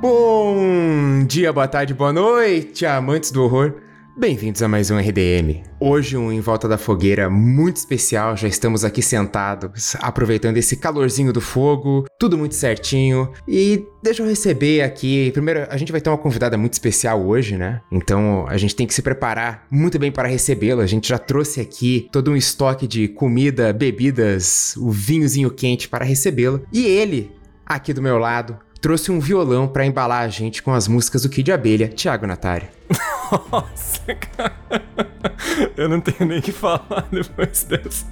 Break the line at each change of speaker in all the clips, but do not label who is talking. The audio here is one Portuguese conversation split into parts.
Bom dia, boa tarde, boa noite, amantes do horror. Bem-vindos a mais um RDM. Hoje um em volta da fogueira muito especial, já estamos aqui sentados, aproveitando esse calorzinho do fogo, tudo muito certinho. E deixa eu receber aqui, primeiro a gente vai ter uma convidada muito especial hoje, né? Então a gente tem que se preparar muito bem para recebê-la. A gente já trouxe aqui todo um estoque de comida, bebidas, o vinhozinho quente para recebê-la. E ele, aqui do meu lado, trouxe um violão para embalar a gente com as músicas do Kid Abelha, Thiago Natari.
Nossa, cara. Eu não tenho nem o que falar depois dessa.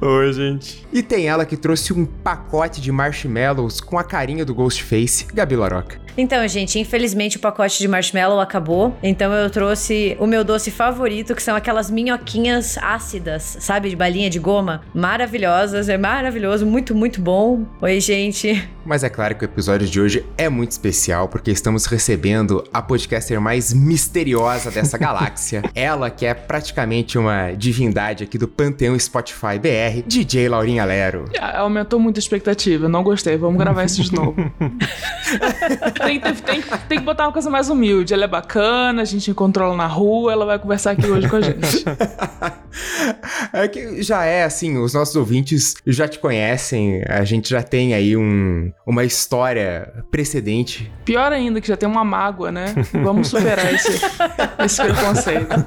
Oi, gente.
E tem ela que trouxe um pacote de marshmallows com a carinha do Ghostface, Gabi Laroca.
Então, gente, infelizmente o pacote de marshmallow acabou. Então eu trouxe o meu doce favorito, que são aquelas minhoquinhas ácidas, sabe? De balinha de goma. Maravilhosas, é maravilhoso, muito, muito bom. Oi, gente.
Mas é claro que o episódio de hoje é muito especial, porque estamos recebendo a podcaster mais misteriosa dessa galáxia. Ela que é praticamente uma divindade aqui do Panteão Spotify BR, DJ Laurinha Lero.
Aumentou muito a expectativa, não gostei, vamos gravar isso de novo. tem, tem, tem, tem, que botar uma coisa mais humilde. Ela é bacana, a gente encontrou ela na rua, ela vai conversar aqui hoje com a gente.
é que já é assim, os nossos ouvintes já te conhecem, a gente já tem aí um, uma história precedente.
Pior ainda, que já tem uma mágoa, né? Vamos superar esse, esse preconceito.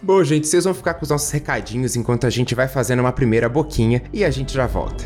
Bom, gente, vocês vão ficar com os nossos recadinhos enquanto a gente vai fazendo uma primeira boquinha e a gente já volta.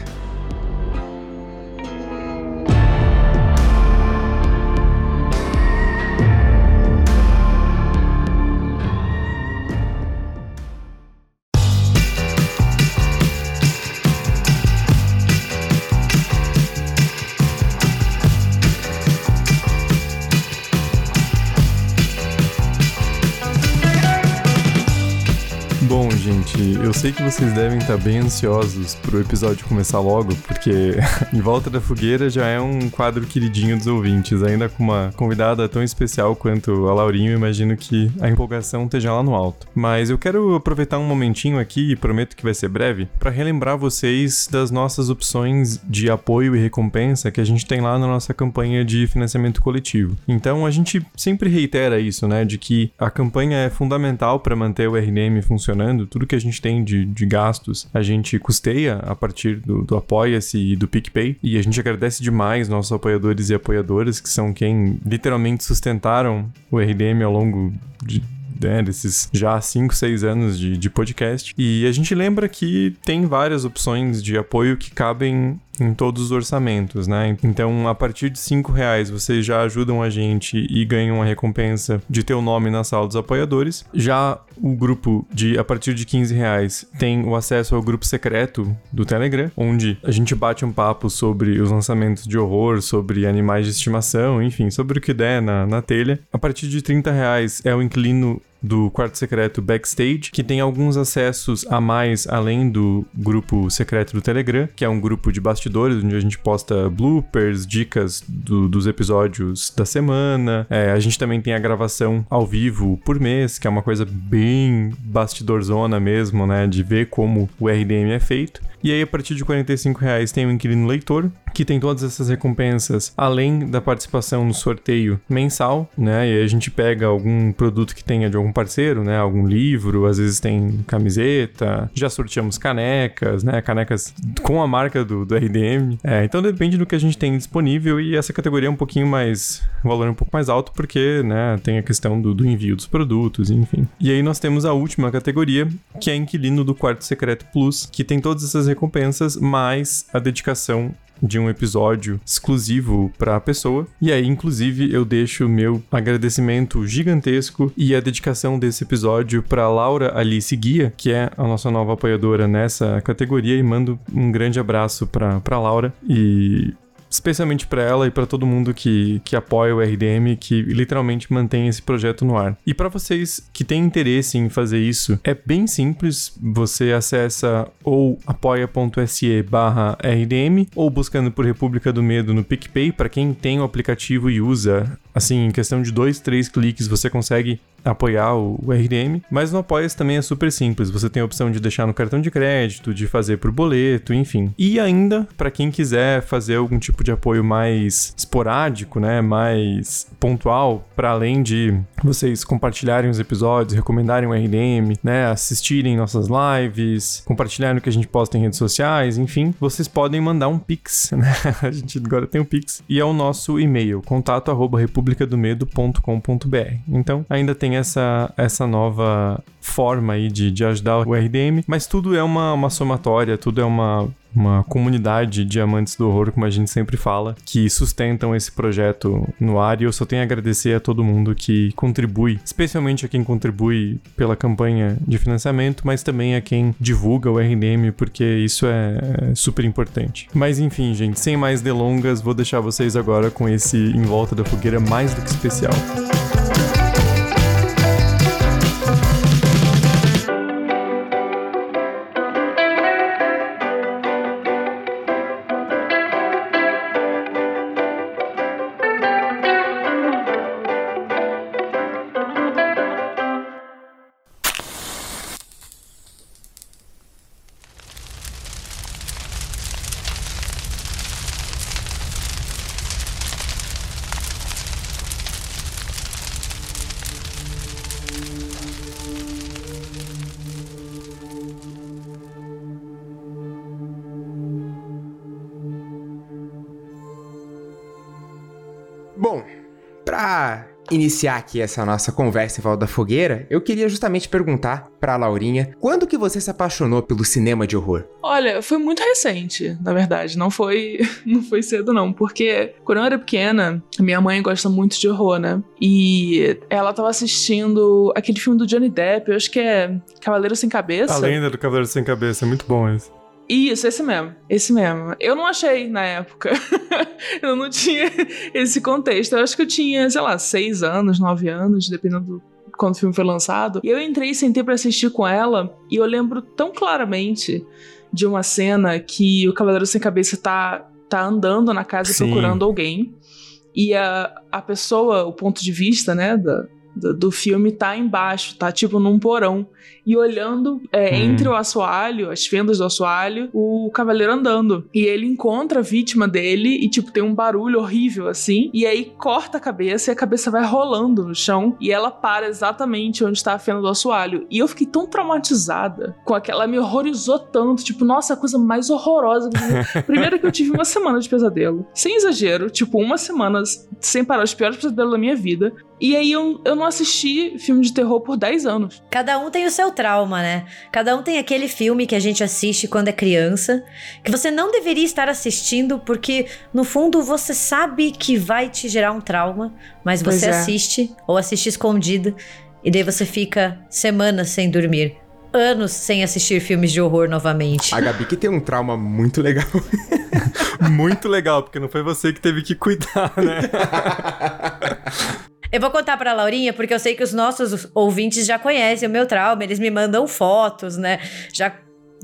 Eu sei que vocês devem estar bem ansiosos pro episódio começar logo, porque Em Volta da Fogueira já é um quadro queridinho dos ouvintes, ainda com uma convidada tão especial quanto a Laurinho, imagino que a empolgação esteja lá no alto. Mas eu quero aproveitar um momentinho aqui, e prometo que vai ser breve, para relembrar vocês das nossas opções de apoio e recompensa que a gente tem lá na nossa campanha de financiamento coletivo. Então a gente sempre reitera isso, né, de que a campanha é fundamental para manter o RDM funcionando, tudo que a gente tem de, de gastos, a gente custeia a partir do, do Apoia-se e do PicPay. E a gente agradece demais nossos apoiadores e apoiadoras, que são quem literalmente sustentaram o RDM ao longo de né, desses já 5, 6 anos de, de podcast. E a gente lembra que tem várias opções de apoio que cabem em todos os orçamentos, né? Então, a partir de cinco reais, vocês já ajudam a gente e ganham a recompensa de ter o nome na sala dos apoiadores. Já o grupo de a partir de 15 reais tem o acesso ao grupo secreto do Telegram, onde a gente bate um papo sobre os lançamentos de horror, sobre animais de estimação, enfim, sobre o que der na, na telha. A partir de 30 reais é o inclino do quarto secreto Backstage, que tem alguns acessos a mais além do grupo secreto do Telegram, que é um grupo de bastidores onde a gente posta bloopers, dicas do, dos episódios da semana. É, a gente também tem a gravação ao vivo por mês, que é uma coisa bem bastidorzona mesmo, né? De ver como o RDM é feito. E aí, a partir de 45 reais tem o Inquilino Leitor, que tem todas essas recompensas, além da participação no sorteio mensal, né? E aí a gente pega algum produto que tenha de algum parceiro, né? Algum livro, às vezes tem camiseta, já sorteamos canecas, né? Canecas com a marca do, do RDM. É, então depende do que a gente tem disponível e essa categoria é um pouquinho mais, valor um pouco mais alto porque, né? Tem a questão do, do envio dos produtos, enfim. E aí nós temos a última categoria, que é Inquilino do Quarto Secreto Plus, que tem todas essas recompensas, mais a dedicação de um episódio exclusivo para a pessoa. E aí, inclusive, eu deixo meu agradecimento gigantesco e a dedicação desse episódio para Laura Alice Guia, que é a nossa nova apoiadora nessa categoria, e mando um grande abraço para Laura. E especialmente para ela e para todo mundo que, que apoia o RDM, que literalmente mantém esse projeto no ar. E para vocês que têm interesse em fazer isso, é bem simples, você acessa ou apoia.se barra RDM ou buscando por República do Medo no PicPay, para quem tem o aplicativo e usa, assim, em questão de dois, três cliques, você consegue apoiar o, o RDM, mas no Apoia também é super simples. Você tem a opção de deixar no cartão de crédito, de fazer por boleto, enfim. E ainda, para quem quiser fazer algum tipo de apoio mais esporádico, né, mais pontual, para além de vocês compartilharem os episódios, recomendarem o RDM, né, assistirem nossas lives, compartilharem o que a gente posta em redes sociais, enfim, vocês podem mandar um pix, né? A gente agora tem um pix e é o nosso e-mail, contato@republicadomedo.com.br. Então, ainda tem essa essa nova forma aí de, de ajudar o RDM, mas tudo é uma, uma somatória, tudo é uma uma comunidade de amantes do horror, como a gente sempre fala, que sustentam esse projeto no ar e eu só tenho a agradecer a todo mundo que contribui, especialmente a quem contribui pela campanha de financiamento, mas também a quem divulga o RDM, porque isso é, é super importante. Mas enfim, gente, sem mais delongas, vou deixar vocês agora com esse Em Volta da Fogueira mais do que especial.
Bom, pra iniciar aqui essa nossa conversa em volta da fogueira, eu queria justamente perguntar pra Laurinha, quando que você se apaixonou pelo cinema de horror?
Olha, foi muito recente, na verdade, não foi não foi cedo não, porque quando eu era pequena, minha mãe gosta muito de horror, né? E ela tava assistindo aquele filme do Johnny Depp, eu acho que é Cavaleiro sem Cabeça.
A lenda do Cavaleiro Sem Cabeça, é muito bom esse.
Isso, esse mesmo. Esse mesmo. Eu não achei na época. eu não tinha esse contexto. Eu acho que eu tinha, sei lá, seis anos, nove anos, dependendo do quando o filme foi lançado. E eu entrei e sentei pra assistir com ela. E eu lembro tão claramente de uma cena que o Cavaleiro Sem Cabeça tá, tá andando na casa
Sim.
procurando alguém. E a, a pessoa, o ponto de vista, né, da, do, do filme tá embaixo, tá tipo num porão. E olhando é,
Hum.
entre o assoalho, as fendas do assoalho, o cavaleiro andando. E ele encontra a vítima dele e, tipo, tem um barulho horrível assim. E aí corta a cabeça e a cabeça vai rolando no chão. E ela para exatamente onde está a fenda do assoalho. E eu fiquei tão traumatizada com aquela. Ela me horrorizou tanto. Tipo, nossa, a coisa mais horrorosa. Primeiro que eu tive uma semana de pesadelo. Sem exagero, tipo, uma semana sem parar, os piores pesadelos da minha vida. E aí eu, eu não assisti filme de terror por 10 anos.
Cada um tem o seu trauma, né? Cada um tem aquele filme que a gente assiste quando é criança, que você não deveria estar assistindo porque no fundo você sabe que vai te gerar um trauma, mas
Pois
você
é.
assiste ou assiste escondido e daí você fica semanas sem dormir, anos sem assistir filmes de horror novamente.
A Gabi que tem um trauma muito legal.
Muito legal, porque não foi você que teve que cuidar, né?
Eu vou contar pra Laurinha, porque eu sei que os nossos ouvintes já conhecem o meu trauma, eles me mandam fotos, né? Já.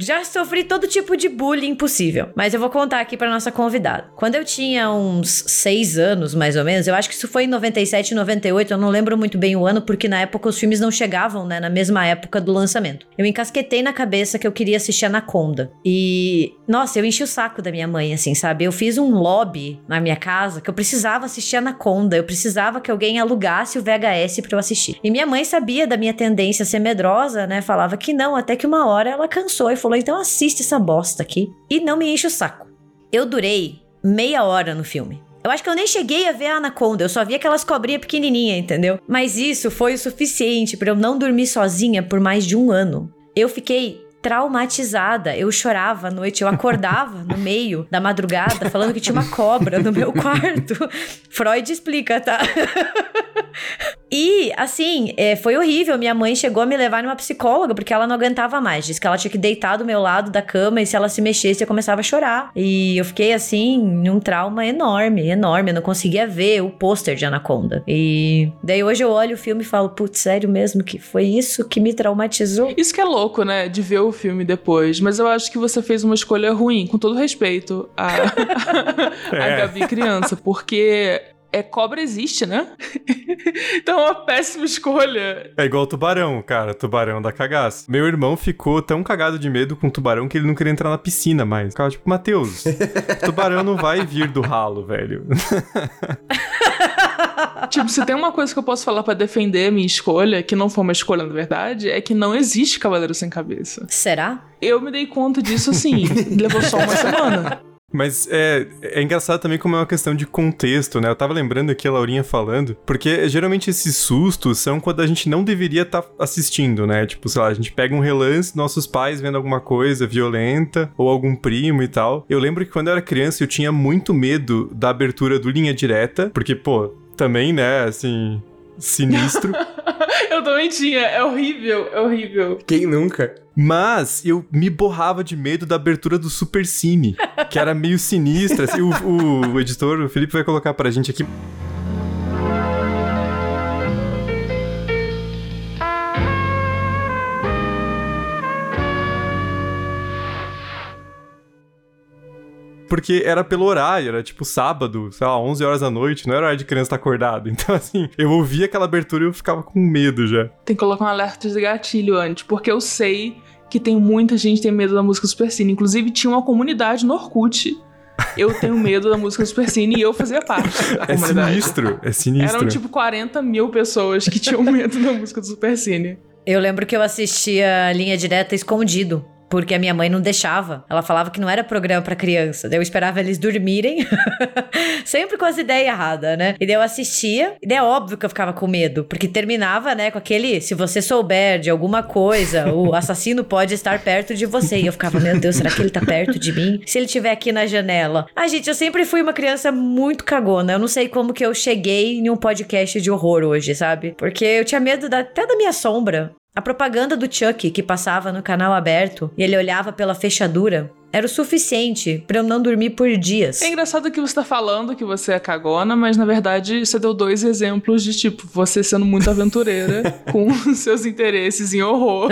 Já sofri todo tipo de bullying possível. Mas eu vou contar aqui pra nossa convidada. Quando eu tinha uns seis anos, mais ou menos, eu acho que isso foi em 97, 98, eu não lembro muito bem o ano, porque na época os filmes não chegavam, né? Na mesma época do lançamento. Eu encasquetei na cabeça que eu queria assistir Anaconda. E. Nossa, eu enchi o saco da minha mãe, assim, sabe? Eu fiz um lobby na minha casa que eu precisava assistir Anaconda. Eu precisava que alguém alugasse o VHS pra eu assistir. E minha mãe sabia da minha tendência a ser medrosa, né? Falava que não, até que uma hora ela cansou e falou: então assiste essa bosta aqui. E não me enche o saco. Eu durei meia hora no filme. Eu acho que eu nem cheguei a ver a Anaconda, eu só vi aquelas cobrinhas pequenininhas, entendeu? Mas isso foi o suficiente pra eu não dormir sozinha por mais de um ano. Eu fiquei traumatizada. Eu chorava à noite, eu acordava no meio da madrugada falando que tinha uma cobra no meu quarto. Freud explica, tá? E, assim, é, foi horrível. Minha mãe chegou a me levar numa psicóloga porque ela não aguentava mais. Disse que ela tinha que deitar do meu lado da cama e se ela se mexesse eu começava a chorar. E eu fiquei, assim, num trauma enorme, enorme. Eu não conseguia ver o pôster de Anaconda. E daí hoje eu olho o filme e falo, putz, sério mesmo que foi isso que me traumatizou?
Isso que é louco, né? De ver o filme depois. Mas eu acho que você fez uma escolha ruim, com todo respeito a, a
É.
Gabi criança, porque É, cobra existe, né? então é uma péssima escolha.
É igual tubarão, cara. Tubarão da cagaça. Meu irmão ficou tão cagado de medo com tubarão que ele não queria entrar na piscina mais. Ficava tipo, Matheus, tubarão não vai vir do ralo, velho.
tipo, se tem uma coisa que eu posso falar para defender a minha escolha, que não foi uma escolha na verdade, é que não existe Cavaleiro Sem Cabeça.
Será?
Eu me dei conta disso assim, levou só uma semana.
Mas é, é engraçado também como é uma questão de contexto, né? Eu tava lembrando aqui a Laurinha falando, porque geralmente esses sustos são quando a gente não deveria estar tá assistindo, né? Tipo, sei lá, a gente pega um relance, nossos pais vendo alguma coisa violenta, ou algum primo e tal. Eu lembro que quando eu era criança eu tinha muito medo da abertura do Linha Direta, porque, pô, também, né, assim, sinistro.
eu também tinha, é horrível, é horrível.
Quem nunca?
Mas eu me borrava de medo da abertura do Super Cine, que era meio sinistra. Assim, o, o, o editor, o Felipe, vai colocar pra gente aqui. Porque era pelo horário, era tipo sábado, sei lá, 11 horas da noite, não era hora de criança estar acordado. Então, assim, eu ouvia aquela abertura e eu ficava com medo já.
Tem que colocar um alerta de gatilho antes, porque eu sei que tem muita gente que tem medo da música Super Cine. Inclusive, tinha uma comunidade no Orkut. Eu tenho medo da música Super Cine e eu fazia parte da
é
comunidade.
sinistro, é sinistro.
Eram tipo 40 mil pessoas que tinham medo da música do Super Cine.
Eu lembro que eu assistia Linha Direta escondido porque a minha mãe não deixava. Ela falava que não era programa para criança. Daí eu esperava eles dormirem, sempre com as ideias erradas, né? E daí eu assistia, e daí é óbvio que eu ficava com medo, porque terminava, né, com aquele, se você souber de alguma coisa, o assassino pode estar perto de você. E eu ficava, meu Deus, será que ele tá perto de mim? Se ele estiver aqui na janela. Ai, gente, eu sempre fui uma criança muito cagona. Eu não sei como que eu cheguei em um podcast de horror hoje, sabe? Porque eu tinha medo da, até da minha sombra. A propaganda do Chuck que passava no canal aberto e ele olhava pela fechadura era o suficiente para eu não dormir por dias.
É engraçado que você tá falando que você é cagona, mas na verdade você deu dois exemplos de tipo, você sendo muito aventureira com seus interesses em horror.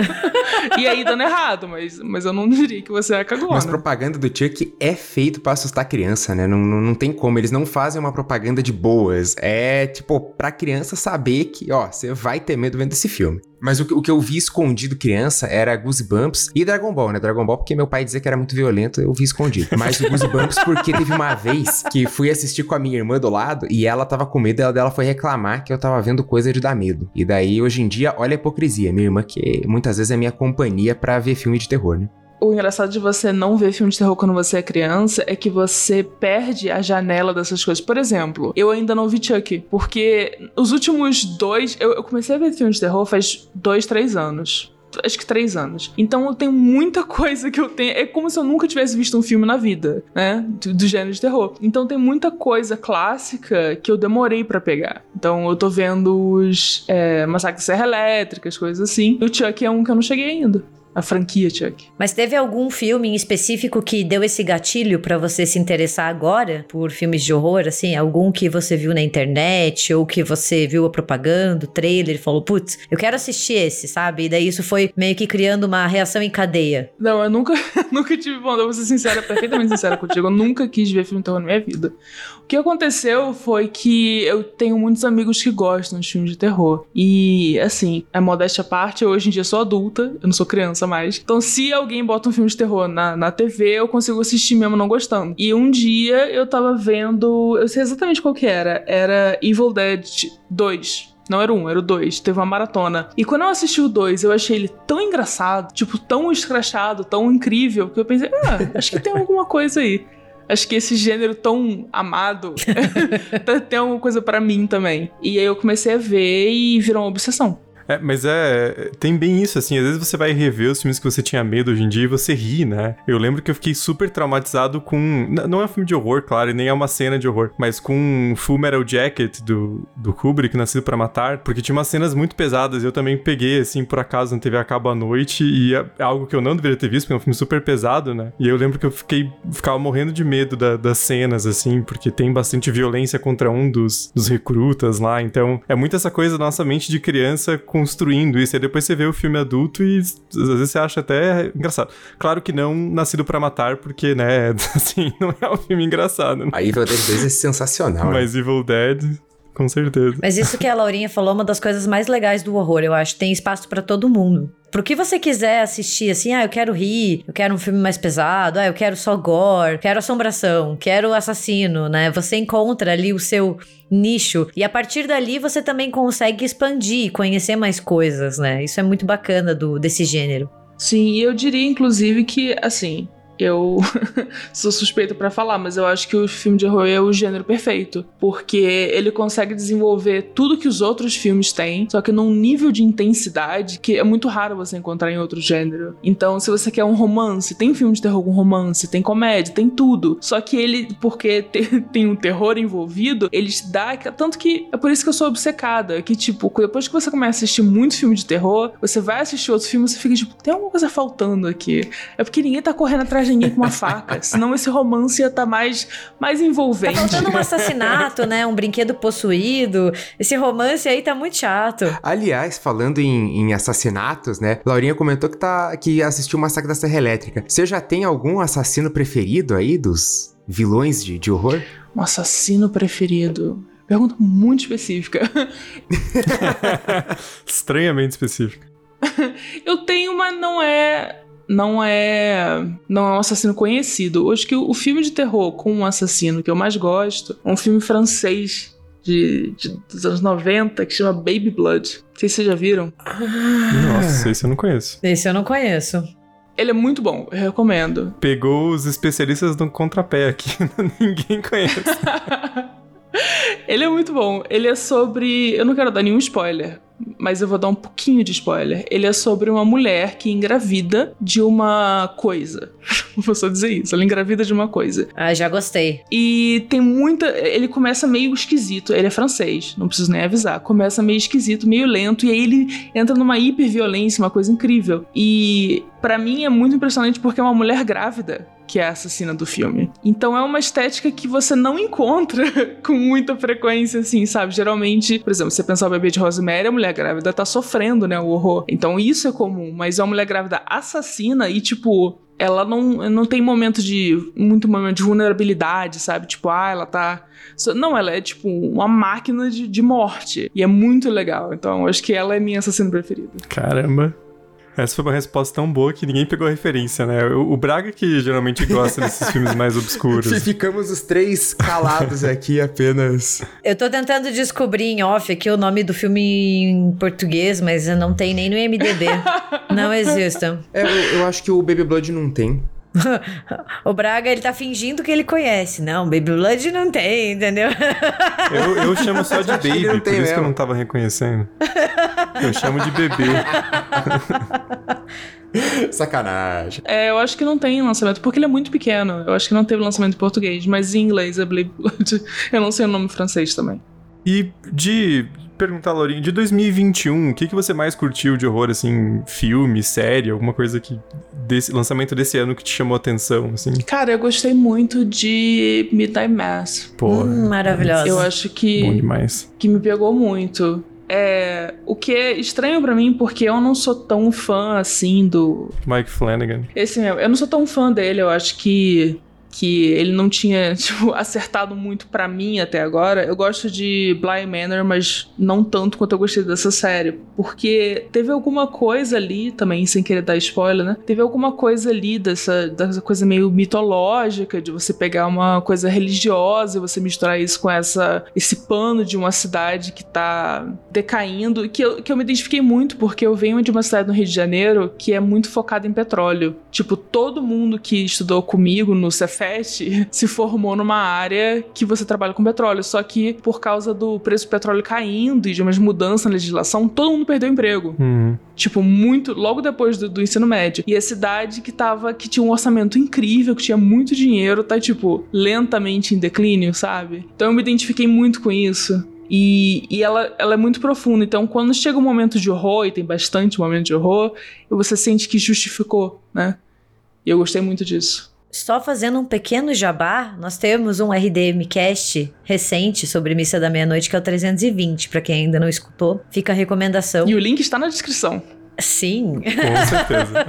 e aí dando errado, mas, mas eu não diria que você é cagona.
Mas propaganda do Chuck é feito para assustar criança, né? Não, não, não tem como. Eles não fazem uma propaganda de boas. É tipo, pra criança saber que, ó, você vai ter medo vendo esse filme. Mas o, o que eu vi escondido criança era Goosebumps e Dragon Ball, né? Dragon Ball porque meu pai dizia que era muito violento, eu vi escondido. Mas o Goosebumps porque teve uma vez que fui assistir com a minha irmã do lado e ela tava com medo ela dela foi reclamar que eu tava vendo coisa de dar medo. E daí, hoje em dia, olha a hipocrisia. Minha irmã que muitas vezes é minha companhia para ver filme de terror, né?
o engraçado de você não ver filme de terror quando você é criança é que você perde a janela dessas coisas. Por exemplo, eu ainda não vi Chuck, porque os últimos dois. Eu, eu comecei a ver filme de terror faz dois, três anos acho que três anos. Então eu tenho muita coisa que eu tenho. É como se eu nunca tivesse visto um filme na vida, né? Do, do gênero de terror. Então tem muita coisa clássica que eu demorei para pegar. Então eu tô vendo os é, Massacre Serra Elétrica, as coisas assim. E o Chuck é um que eu não cheguei ainda a franquia Chuck.
Mas teve algum filme em específico que deu esse gatilho para você se interessar agora por filmes de horror, assim? Algum que você viu na internet ou que você viu a propaganda, o trailer e falou, putz, eu quero assistir esse, sabe? E daí isso foi meio que criando uma reação em cadeia.
Não, eu nunca, nunca tive vontade, vou ser sincera, perfeitamente sincera contigo, eu nunca quis ver filme de terror na minha vida. O que aconteceu foi que eu tenho muitos amigos que gostam de filmes de terror. E, assim, a modéstia à parte, eu hoje em dia sou adulta, eu não sou criança mais. Então, se alguém bota um filme de terror na, na TV, eu consigo assistir mesmo não gostando. E um dia eu tava vendo, eu sei exatamente qual que era, era Evil Dead 2. Não era um, era o dois. Teve uma maratona. E quando eu assisti o dois, eu achei ele tão engraçado, tipo, tão escrachado, tão incrível, que eu pensei, ah, acho que tem alguma coisa aí. Acho que esse gênero tão amado tem alguma coisa para mim também. E aí eu comecei a ver e virou uma obsessão.
É, mas é. Tem bem isso, assim. Às vezes você vai rever os filmes que você tinha medo hoje em dia e você ri, né? Eu lembro que eu fiquei super traumatizado com. Não é um filme de horror, claro, e nem é uma cena de horror, mas com Full Metal Jacket do, do Kubrick, Nascido para Matar, porque tinha umas cenas muito pesadas. Eu também peguei, assim, por acaso na TV a cabo à noite e é algo que eu não deveria ter visto, porque é um filme super pesado, né? E eu lembro que eu fiquei. ficava morrendo de medo da, das cenas, assim, porque tem bastante violência contra um dos, dos recrutas lá. Então, é muito essa coisa da nossa mente de criança com construindo isso. E depois você vê o filme adulto e às vezes você acha até engraçado. Claro que não Nascido para Matar, porque, né, assim, não é um filme engraçado. Né?
A Evil Dead 2 é sensacional. né?
Mas Evil Dead, com certeza.
Mas isso que a Laurinha falou é uma das coisas mais legais do horror, eu acho. Tem espaço pra todo mundo. Pro que você quiser assistir, assim, ah, eu quero rir, eu quero um filme mais pesado, ah, eu quero só gore, quero assombração, quero assassino, né? Você encontra ali o seu nicho e a partir dali você também consegue expandir, conhecer mais coisas, né? Isso é muito bacana do desse gênero.
Sim, e eu diria, inclusive, que, assim, eu sou suspeita pra falar, mas eu acho que o filme de horror é o gênero perfeito, porque ele consegue desenvolver tudo que os outros filmes têm, só que num nível de intensidade que é muito raro você encontrar em outro gênero. Então, se você quer um romance, tem filme de terror com romance, tem comédia, tem tudo. Só que ele, porque te- tem um terror envolvido, ele te dá tanto que é por isso que eu sou obcecada, que tipo, depois que você começa a assistir muito filme de terror, você vai assistir outro filme, você fica tipo, tem alguma coisa faltando aqui. É porque ninguém tá correndo atrás de ninguém com uma faca. Senão esse romance ia estar mais, mais
Tá
envolvente.
faltando um assassinato, né? Um brinquedo possuído. Esse romance aí tá muito chato.
Aliás, falando em, em assassinatos, né? Laurinha comentou que, tá, que assistiu o Massacre da Serra Elétrica. Você já tem algum assassino preferido aí dos vilões de, de horror?
Um assassino preferido. Pergunta muito específica.
Estranhamente específico.
Eu tenho, mas não é. Não é. Não é um assassino conhecido. Acho que o, o filme de terror com um assassino que eu mais gosto é um filme francês de, de- dos anos 90 que chama Baby Blood. Não sei se vocês já viram.
Nossa, esse eu não conheço.
Esse eu não conheço.
Ele é muito bom, eu recomendo.
Pegou os especialistas do contrapé aqui. Ninguém conhece.
Ele é muito bom. Ele é sobre. Eu não quero dar nenhum spoiler, mas eu vou dar um pouquinho de spoiler. Ele é sobre uma mulher que engravida de uma coisa. Vou só dizer isso. Ela engravida de uma coisa.
Ah, já gostei.
E tem muita. Ele começa meio esquisito. Ele é francês, não preciso nem avisar. Começa meio esquisito, meio lento. E aí ele entra numa hiperviolência, uma coisa incrível. E pra mim é muito impressionante porque é uma mulher grávida que é a assassina do filme. Então é uma estética que você não encontra com muita frequência, assim, sabe? Geralmente, por exemplo, você pensar o bebê de Rosemary, a mulher grávida tá sofrendo, né? O horror. Então isso é comum. Mas é uma mulher grávida assassina e, tipo, ela não, não tem momento de. muito momento de vulnerabilidade, sabe? Tipo, ah, ela tá. Não, ela é tipo uma máquina de, de morte. E é muito legal. Então, acho que ela é minha assassina preferida.
Caramba. Essa foi uma resposta tão boa que ninguém pegou a referência, né? O, o Braga que geralmente gosta desses filmes mais obscuros.
Ficamos os três calados aqui apenas.
Eu tô tentando descobrir em off aqui o nome do filme em português, mas não tem nem no IMDB. não existe.
É, eu, eu acho que o Baby Blood não tem.
O Braga, ele tá fingindo que ele conhece. Não, Baby Blood não tem, entendeu?
Eu, eu chamo só de Baby,
não
por
tem
isso que eu
mesmo.
não tava reconhecendo. Eu chamo de bebê.
Sacanagem.
É, eu acho que não tem lançamento, porque ele é muito pequeno. Eu acho que não teve lançamento em português, mas em inglês é Baby Blood. Eu não sei o nome francês também.
E de perguntar, Laurinha, de 2021, o que, que você mais curtiu de horror, assim, filme, série, alguma coisa que. desse lançamento desse ano que te chamou a atenção, assim?
Cara, eu gostei muito de Midnight Mass.
Pô,
Hum, maravilhosa.
Eu acho que.
bom demais.
que me pegou muito. É, o que é estranho pra mim, porque eu não sou tão fã assim do.
Mike Flanagan.
Esse mesmo, eu não sou tão fã dele, eu acho que. Que ele não tinha, tipo, acertado muito pra mim até agora. Eu gosto de Bly Manor, mas não tanto quanto eu gostei dessa série. Porque teve alguma coisa ali, também, sem querer dar spoiler, né? Teve alguma coisa ali dessa, dessa coisa meio mitológica, de você pegar uma coisa religiosa e você misturar isso com essa, esse pano de uma cidade que tá decaindo. Que eu, que eu me identifiquei muito, porque eu venho de uma cidade no Rio de Janeiro que é muito focada em petróleo. Tipo, todo mundo que estudou comigo no Cefet se formou numa área que você trabalha com petróleo. Só que por causa do preço do petróleo caindo e de umas mudanças na legislação, todo mundo perdeu emprego.
Uhum.
Tipo, muito. Logo depois do, do ensino médio. E a cidade que tava. que tinha um orçamento incrível, que tinha muito dinheiro, tá, tipo, lentamente em declínio, sabe? Então eu me identifiquei muito com isso. E, e ela, ela é muito profunda. Então, quando chega um momento de horror, e tem bastante momento de horror, você sente que justificou, né? E eu gostei muito disso.
Só fazendo um pequeno jabá, nós temos um RDM Cast recente sobre Missa da Meia-Noite, que é o 320, para quem ainda não escutou. Fica a recomendação.
E o link está na descrição.
Sim.
Com certeza.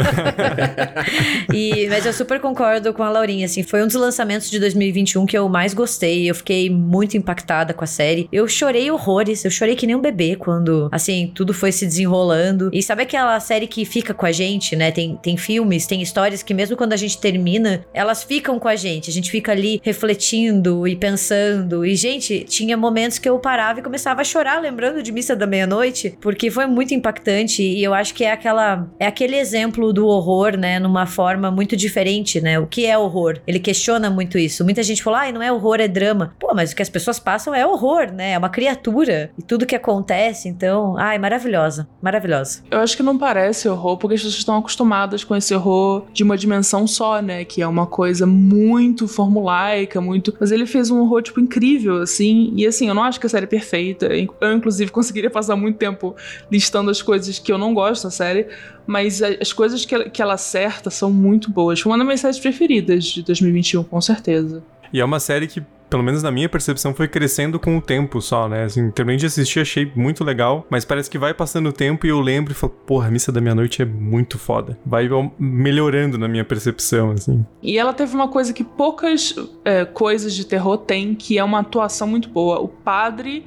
e, mas eu super concordo com a Laurinha, assim, foi um dos lançamentos de 2021 que eu mais gostei, eu fiquei muito impactada com a série. Eu chorei horrores, eu chorei que nem um bebê quando, assim, tudo foi se desenrolando. E sabe aquela série que fica com a gente, né? Tem, tem filmes, tem histórias que mesmo quando a gente termina, elas ficam com a gente. A gente fica ali refletindo e pensando. E, gente, tinha momentos que eu parava e começava a chorar lembrando de Missa da Meia-Noite, porque foi muito impactante e eu acho que é aquela é aquele exemplo do horror, né, numa forma muito diferente, né? O que é horror? Ele questiona muito isso. Muita gente fala: "Ai, não é horror, é drama". Pô, mas o que as pessoas passam é horror, né? É uma criatura e tudo que acontece, então, ai, maravilhosa, maravilhosa.
Eu acho que não parece horror porque as pessoas estão acostumadas com esse horror de uma dimensão só, né, que é uma coisa muito formulaica, muito, mas ele fez um horror tipo incrível assim. E assim, eu não acho que a série é perfeita. Eu inclusive conseguiria passar muito tempo listando as coisas que eu não gosto essa série, mas as coisas que ela, que ela acerta são muito boas. Foi uma das minhas séries preferidas de 2021, com certeza.
E é uma série que, pelo menos na minha percepção, foi crescendo com o tempo só, né? Assim, terminei de assistir, achei muito legal, mas parece que vai passando o tempo e eu lembro e falo, porra, a Missa da Meia-Noite é muito foda. Vai melhorando na minha percepção, assim.
E ela teve uma coisa que poucas é, coisas de terror têm, que é uma atuação muito boa. O padre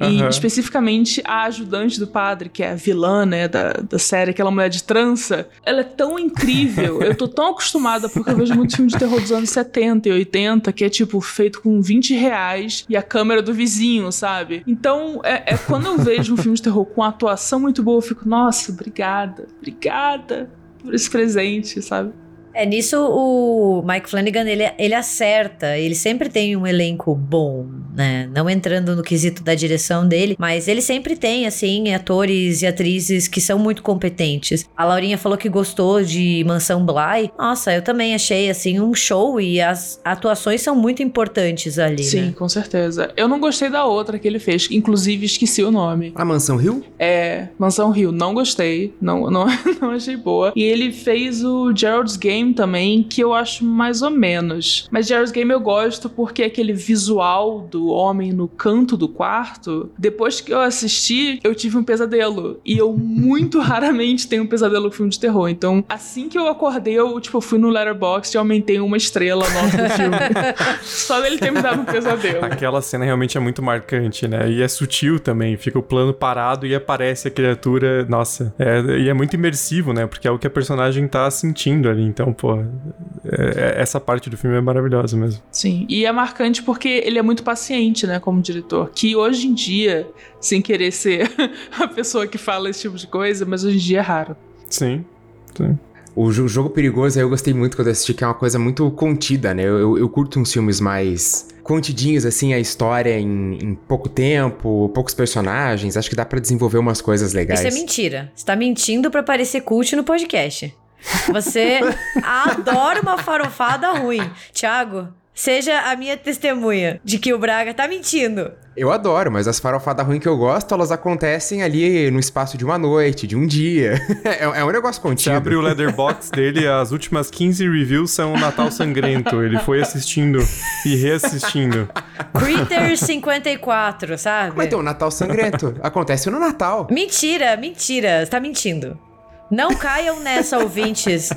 e uhum. especificamente a ajudante do padre, que é a vilã, né, da, da série, aquela mulher de trança, ela é tão incrível. eu tô tão acostumada, porque eu vejo muitos filmes de terror dos anos 70 e 80, que é tipo feito com 20 reais e a câmera do vizinho, sabe? Então, é, é quando eu vejo um filme de terror com atuação muito boa, eu fico, nossa, obrigada, obrigada por esse presente, sabe?
É, nisso o Mike Flanagan, ele, ele acerta, ele sempre tem um elenco bom, né? Não entrando no quesito da direção dele, mas ele sempre tem, assim, atores e atrizes que são muito competentes. A Laurinha falou que gostou de Mansão Bly. Nossa, eu também achei, assim, um show e as atuações são muito importantes ali,
Sim,
né?
com certeza. Eu não gostei da outra que ele fez, inclusive esqueci o nome.
A Mansão Rio?
É, Mansão Rio, não gostei, não, não, não achei boa. E ele fez o Gerald's Game Game também, que eu acho mais ou menos. Mas Gerald's Game eu gosto porque aquele visual do homem no canto do quarto, depois que eu assisti, eu tive um pesadelo. E eu muito raramente tenho um pesadelo com filme de terror. Então, assim que eu acordei, eu, tipo, fui no Letterboxd e aumentei uma estrela do filme. Só dele ter me dado um pesadelo.
Aquela cena realmente é muito marcante, né? E é sutil também. Fica o plano parado e aparece a criatura. Nossa. É, e é muito imersivo, né? Porque é o que a personagem tá sentindo ali. Então, pô, é, é, essa parte do filme é maravilhosa mesmo.
Sim, e é marcante porque ele é muito paciente, né, como diretor. Que hoje em dia, sem querer ser a pessoa que fala esse tipo de coisa, mas hoje em dia é raro.
Sim, sim.
O jogo perigoso eu gostei muito quando eu assisti, que é uma coisa muito contida, né? Eu, eu, eu curto uns filmes mais contidinhos, assim, a história em, em, pouco tempo, poucos personagens. Acho que dá para desenvolver umas coisas legais.
Isso é mentira. Você tá mentindo para parecer cult no podcast. Você adora uma farofada ruim. Tiago, seja a minha testemunha de que o Braga tá mentindo.
Eu adoro, mas as farofadas ruins que eu gosto, elas acontecem ali no espaço de uma noite, de um dia. é, é, um negócio contido. Você
abre o letterbox dele, as últimas 15 reviews são o Natal Sangrento. Ele foi assistindo e reassistindo.
Critter 54, sabe?
Mas então, Natal Sangrento. Acontece no Natal.
Mentira, mentira. Você tá mentindo. Não caiam nessa, ouvintes.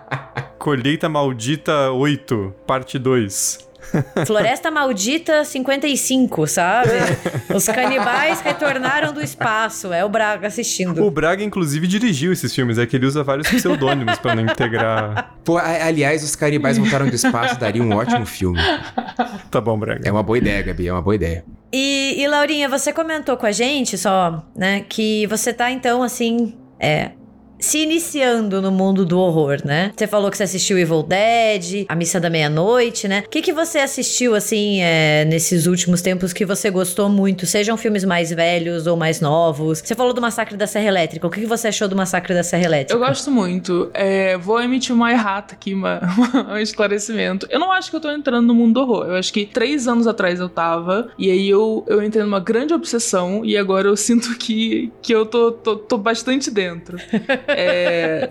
Colheita Maldita 8, parte 2.
Floresta Maldita 55, sabe? Os canibais retornaram do espaço. É o Braga assistindo.
O Braga, inclusive, dirigiu esses filmes. É que ele usa vários pseudônimos para não integrar.
Pô, aliás, os canibais voltaram do espaço. Daria um ótimo filme.
Tá bom, Braga.
É uma boa ideia, Gabi. É uma boa ideia.
E, e Laurinha, você comentou com a gente só, né? Que você tá, então, assim. É, se iniciando no mundo do horror, né? Você falou que você assistiu Evil Dead, A Missa da Meia-Noite, né? O que, que você assistiu, assim, é, nesses últimos tempos que você gostou muito? Sejam filmes mais velhos ou mais novos. Você falou do Massacre da Serra Elétrica. O que, que você achou do Massacre da Serra Elétrica?
Eu gosto muito. É, vou emitir uma errata aqui, uma, um esclarecimento. Eu não acho que eu tô entrando no mundo do horror. Eu acho que três anos atrás eu tava, e aí eu, eu entrei numa grande obsessão, e agora eu sinto que, que eu tô, tô, tô bastante dentro. É,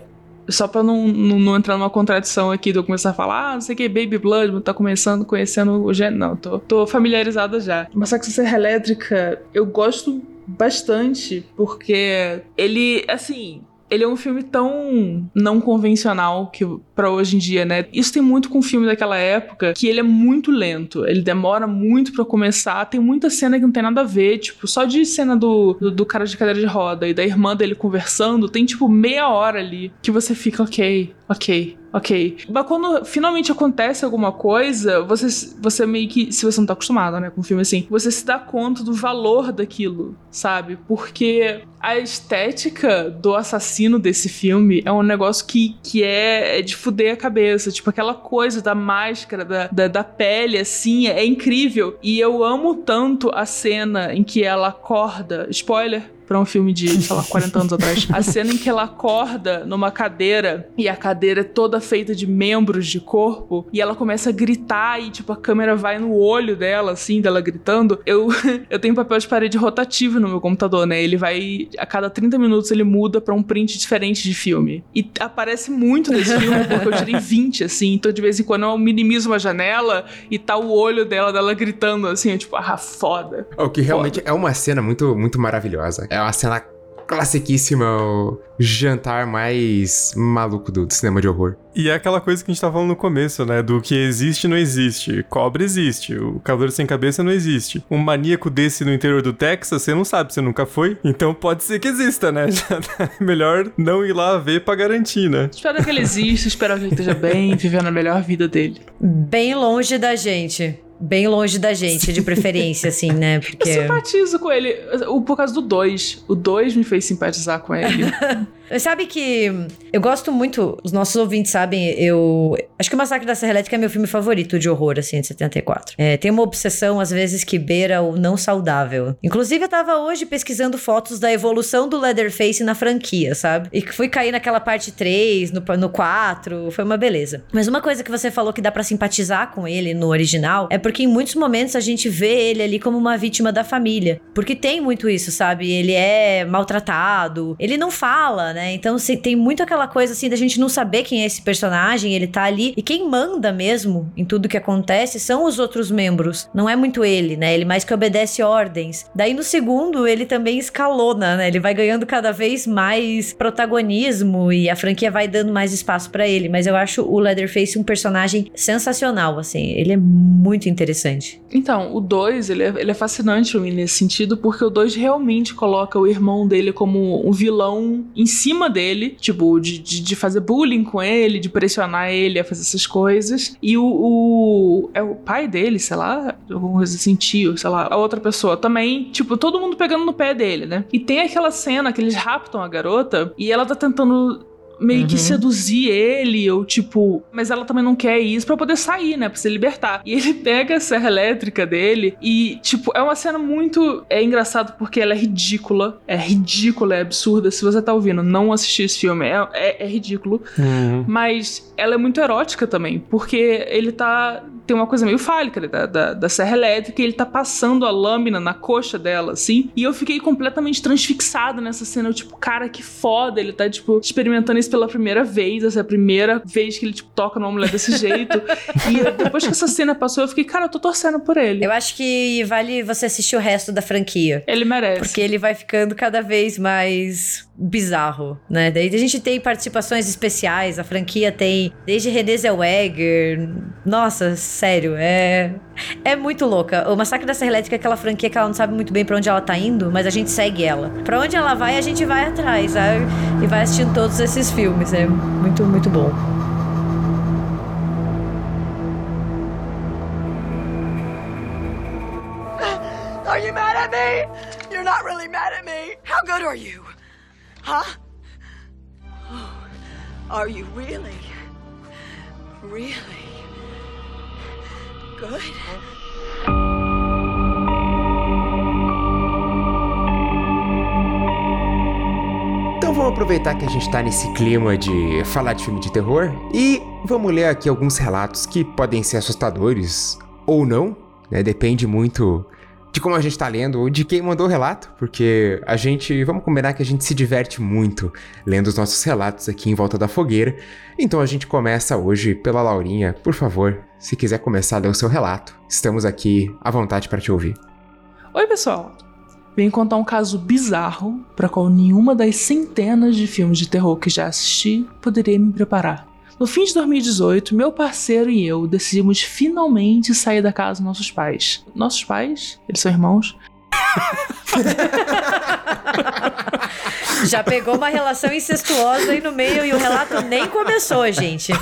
só pra não, não, não, entrar numa contradição aqui de eu começar a falar, ah, não sei o que, Baby Blood, tá começando, conhecendo o gênero. Não, tô, tô familiarizada já. Massacre da Serra Elétrica, eu gosto bastante, porque ele, assim, ele é um filme tão não convencional que para hoje em dia, né? Isso tem muito com o filme daquela época, que ele é muito lento, ele demora muito para começar, tem muita cena que não tem nada a ver, tipo, só de cena do, do, do, cara de cadeira de roda e da irmã dele conversando, tem tipo meia hora ali que você fica, ok, ok, ok. Mas quando finalmente acontece alguma coisa, você, você meio que, se você não tá acostumado, né, com um filme assim, você se dá conta do valor daquilo, sabe? Porque a estética do assassino desse filme é um negócio que, que é, é de fuder a cabeça. Tipo, aquela coisa da máscara, da, da, da pele, assim, é incrível. E eu amo tanto a cena em que ela acorda. Spoiler, pra um filme de, sei lá, 40 anos atrás. A cena em que ela acorda numa cadeira e a cadeira é toda feita de membros de corpo e ela começa a gritar e, tipo, a câmera vai no olho dela, assim, dela gritando. Eu, eu tenho papel de parede rotativo no meu computador, né? Ele vai, a cada 30 minutos, ele muda para um print diferente de filme. E aparece muito nesse filme porque eu tirei 20, assim. Então, de vez em quando, eu minimizo uma janela e tá o olho dela, dela gritando, assim, é tipo, ah, foda.
O que realmente foda. é uma cena muito, muito maravilhosa. É uma cena classiquíssima, o jantar mais maluco do, do, cinema de horror.
E é aquela coisa que a gente tava falando no começo, né? Do que existe não existe. Cobra existe. O Cavaleiro Sem Cabeça não existe. Um maníaco desse no interior do Texas, você não sabe, você nunca foi. Então pode ser que exista, né? Já é melhor não ir lá ver pra garantir, né?
Espero que ele exista, espero que ele esteja bem, vivendo a melhor vida dele.
Bem longe da gente bem longe da gente, de preferência, assim, né?
Porque... Eu simpatizo com ele. O, por causa do 2. O 2 me fez simpatizar com ele.
Sabe que eu gosto muito, os nossos ouvintes sabem, eu. Acho que o Massacre da Serra Elétrica é meu filme favorito de horror, assim, de 74. É, tem uma obsessão, às vezes, que beira o não saudável. Inclusive, eu tava hoje pesquisando fotos da evolução do Leatherface na franquia, sabe? E fui cair naquela parte 3, no, no 4, foi uma beleza. Mas uma coisa que você falou que dá para simpatizar com ele no original é porque em muitos momentos a gente vê ele ali como uma vítima da família. Porque tem muito isso, sabe? Ele é maltratado, ele não fala, né? Então se, tem muito aquela coisa assim da gente não saber quem é esse personagem, ele tá ali. E quem manda mesmo em tudo que acontece são os outros membros. Não é muito ele, né? Ele mais que obedece ordens. Daí no segundo, ele também escalona, né? Ele vai ganhando cada vez mais protagonismo e a franquia vai dando mais espaço para ele. Mas eu acho o Leatherface um personagem sensacional, assim. Ele é muito interessante.
Então, o 2, ele, é, ele é fascinante nesse sentido, porque o 2 realmente coloca o irmão dele como um vilão em si cima dele, tipo, de, de, de, fazer bullying com ele, de pressionar ele a fazer essas coisas. E o, o, É o pai dele, sei lá, alguma coisa assim, tio, sei lá, a outra pessoa também, tipo, todo mundo pegando no pé dele, né? E tem aquela cena que eles raptam a garota e ela tá tentando meio uhum. que seduzir ele, ou tipo, mas ela também não quer isso para poder sair, né, pra se libertar. E ele pega a serra elétrica dele e, tipo, é uma cena muito. É engraçado porque ela é ridícula. É ridícula, é absurda. Se você tá ouvindo, não assistir esse filme, é, é, é ridículo. Uhum. Mas ela é muito erótica também, porque ele tá. Tem uma coisa meio fálica né, da, da, da serra elétrica e ele tá passando a lâmina na coxa dela, assim. E eu fiquei completamente transfixada nessa cena. Eu, tipo, cara, que foda. Ele tá, tipo, experimentando isso pela primeira vez, essa é a primeira vez que ele, tipo, toca numa mulher desse jeito. e depois que essa cena passou, eu fiquei, cara, eu tô torcendo por ele.
Eu acho que vale você assistir o resto da franquia.
Ele merece.
Porque ele vai ficando cada vez mais bizarro, né? Daí a gente tem participações especiais, a franquia tem desde René Zellweger. Nossa, sério, é é muito louca. O Massacre da Serra Elétrica é aquela franquia que ela não sabe muito bem para onde ela tá indo, mas a gente segue ela. Para onde ela vai, a gente vai atrás, sabe? E vai assistindo todos esses filmes. É muito, muito bom. Are you mad at me? You're not really mad at me. How good are you? Huh? Oh, are you really? Really?
Good? Então vamos aproveitar que a gente tá nesse clima de falar de filme de terror e vamos ler aqui alguns relatos que podem ser assustadores ou não, né? Depende muito de como a gente tá lendo ou de quem mandou o relato, porque a gente, vamos combinar que a gente se diverte muito lendo os nossos relatos aqui em volta da fogueira. Então a gente começa hoje pela Laurinha. Por favor, se quiser começar a ler o seu relato, estamos aqui à vontade para te ouvir.
Oi, pessoal. Venho contar um caso bizarro para qual nenhuma das centenas de filmes de terror que já assisti poderia me preparar. No fim de 2018, meu parceiro e eu decidimos finalmente sair da casa dos nossos pais. Nossos pais? Eles são irmãos?
Já pegou uma relação incestuosa aí no meio e o relato nem começou, gente.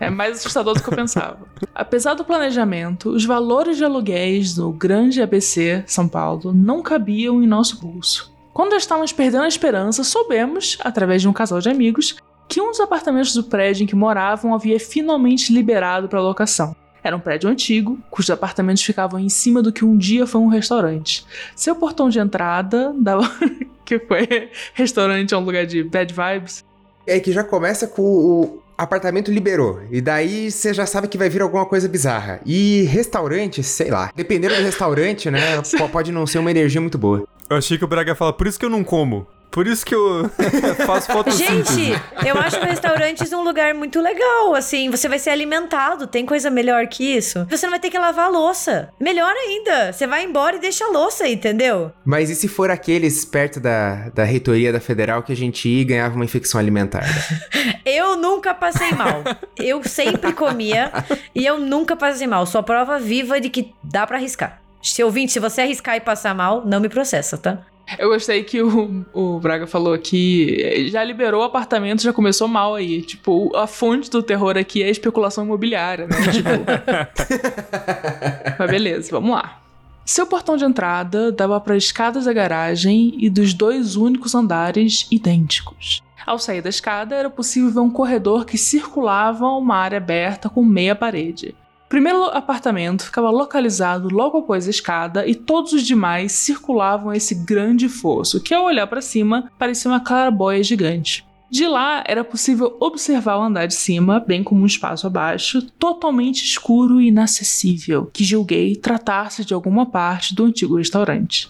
É mais assustador do que eu pensava. Apesar do planejamento, os valores de aluguéis no grande ABC, São Paulo, não cabiam em nosso bolso. Quando estávamos perdendo a esperança, soubemos, através de um casal de amigos, que um dos apartamentos do prédio em que moravam havia finalmente liberado para locação. Era um prédio antigo, cujos apartamentos ficavam em cima do que um dia foi um restaurante. Seu portão de entrada dava. que foi? Restaurante é um lugar de bad vibes.
É que já começa com o apartamento liberou. E daí você já sabe que vai vir alguma coisa bizarra. E restaurante, sei lá. Dependendo do restaurante, né? pode não ser uma energia muito boa.
Eu achei que o Braga ia falar, por isso que eu não como. Por isso que eu faço fotossíntese.
Gente, eu acho restaurantes um lugar muito legal, assim, você vai ser alimentado, tem coisa melhor que isso? Você não vai ter que lavar a louça. Melhor ainda, você vai embora e deixa a louça, entendeu?
Mas e se for aqueles perto da, da reitoria da federal que a gente ia e ganhava uma infecção alimentar?
eu nunca passei mal. Eu sempre comia e eu nunca passei mal. Sou a prova viva de que dá para arriscar. Se ouvinte, se você arriscar e passar mal, não me processa, tá?
Eu gostei que o, o Braga falou que já liberou o apartamento, já começou mal aí. Tipo, a fonte do terror aqui é a especulação imobiliária, né? Tipo... Mas beleza, vamos lá. Seu portão de entrada dava para escadas da garagem e dos dois únicos andares idênticos. Ao sair da escada, era possível ver um corredor que circulava uma área aberta com meia parede. O primeiro apartamento ficava localizado logo após a escada e todos os demais circulavam esse grande fosso, que ao olhar para cima parecia uma clarabóia gigante. De lá era possível observar o andar de cima, bem como um espaço abaixo, totalmente escuro e inacessível, que julguei tratar-se de alguma parte do antigo restaurante.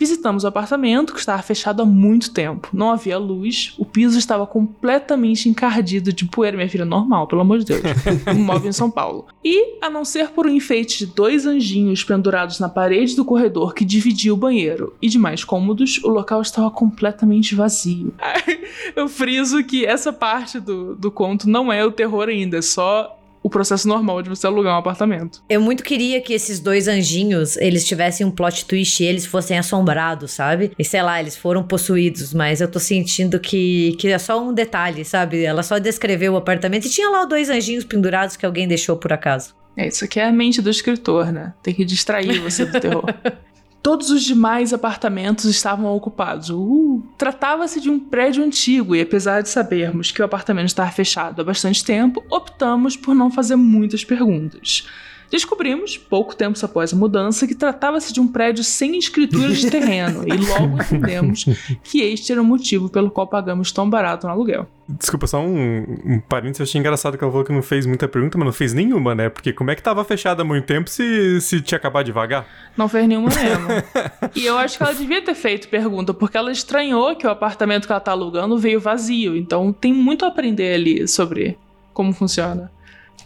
Visitamos o apartamento, que estava fechado há muito tempo. Não havia luz, o piso estava completamente encardido de poeira, minha filha, normal, pelo amor de Deus. um móvel em São Paulo. E, a não ser por um enfeite de dois anjinhos pendurados na parede do corredor que dividia o banheiro e demais cômodos, o local estava completamente vazio. Eu friso que essa parte do, do conto não é o terror ainda, é só o processo normal de você alugar um apartamento.
Eu muito queria que esses dois anjinhos, eles tivessem um plot twist e eles fossem assombrados, sabe? E sei lá, eles foram possuídos, mas eu tô sentindo que, que é só um detalhe, sabe? Ela só descreveu o apartamento e tinha lá dois anjinhos pendurados que alguém deixou por acaso.
É, isso aqui é a mente do escritor, né? Tem que distrair você do terror. Todos os demais apartamentos estavam ocupados. Uh, Tratava-se de um prédio antigo e, apesar de sabermos que o apartamento estava fechado há bastante tempo, optamos por não fazer muitas perguntas. Descobrimos, pouco tempo após a mudança, que tratava-se de um prédio sem escritura de terreno e logo entendemos que este era o motivo pelo qual pagamos tão barato no aluguel.
Desculpa, só um, um parênteses. Eu achei engraçado que ela falou que não fez muita pergunta, mas não fez nenhuma, né? Porque como é que tava fechada há muito tempo se, se tinha acabado devagar?
Não fez nenhuma mesmo. e eu acho que ela devia ter feito pergunta, porque ela estranhou que o apartamento que ela tá alugando veio vazio. Então tem muito a aprender ali sobre como funciona.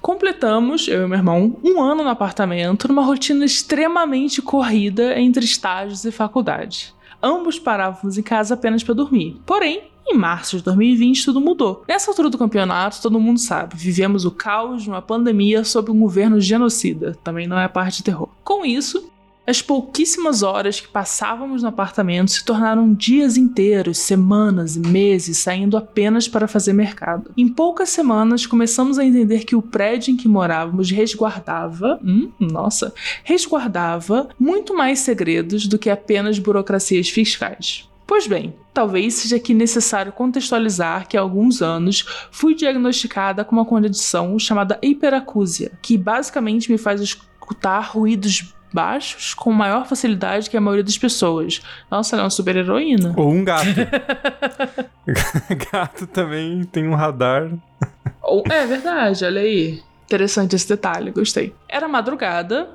Completamos, eu e meu irmão, um ano no apartamento, numa rotina extremamente corrida entre estágios e faculdade. Ambos parávamos em casa apenas para dormir. Porém, em março de 2020, tudo mudou. Nessa altura do campeonato, todo mundo sabe, vivemos o caos de uma pandemia sob um governo genocida. Também não é parte de terror. Com isso, as pouquíssimas horas que passávamos no apartamento se tornaram dias inteiros, semanas e meses saindo apenas para fazer mercado. Em poucas semanas começamos a entender que o prédio em que morávamos resguardava, hum, nossa, resguardava muito mais segredos do que apenas burocracias fiscais. Pois bem, talvez seja aqui necessário contextualizar que há alguns anos fui diagnosticada com uma condição chamada hiperacúsia, que basicamente me faz escutar ruídos baixos com maior facilidade que a maioria das pessoas. Nossa, ela é uma super heroína.
Ou um gato. gato também tem um radar.
Ou, é verdade, olha aí. Interessante esse detalhe, gostei. Era madrugada,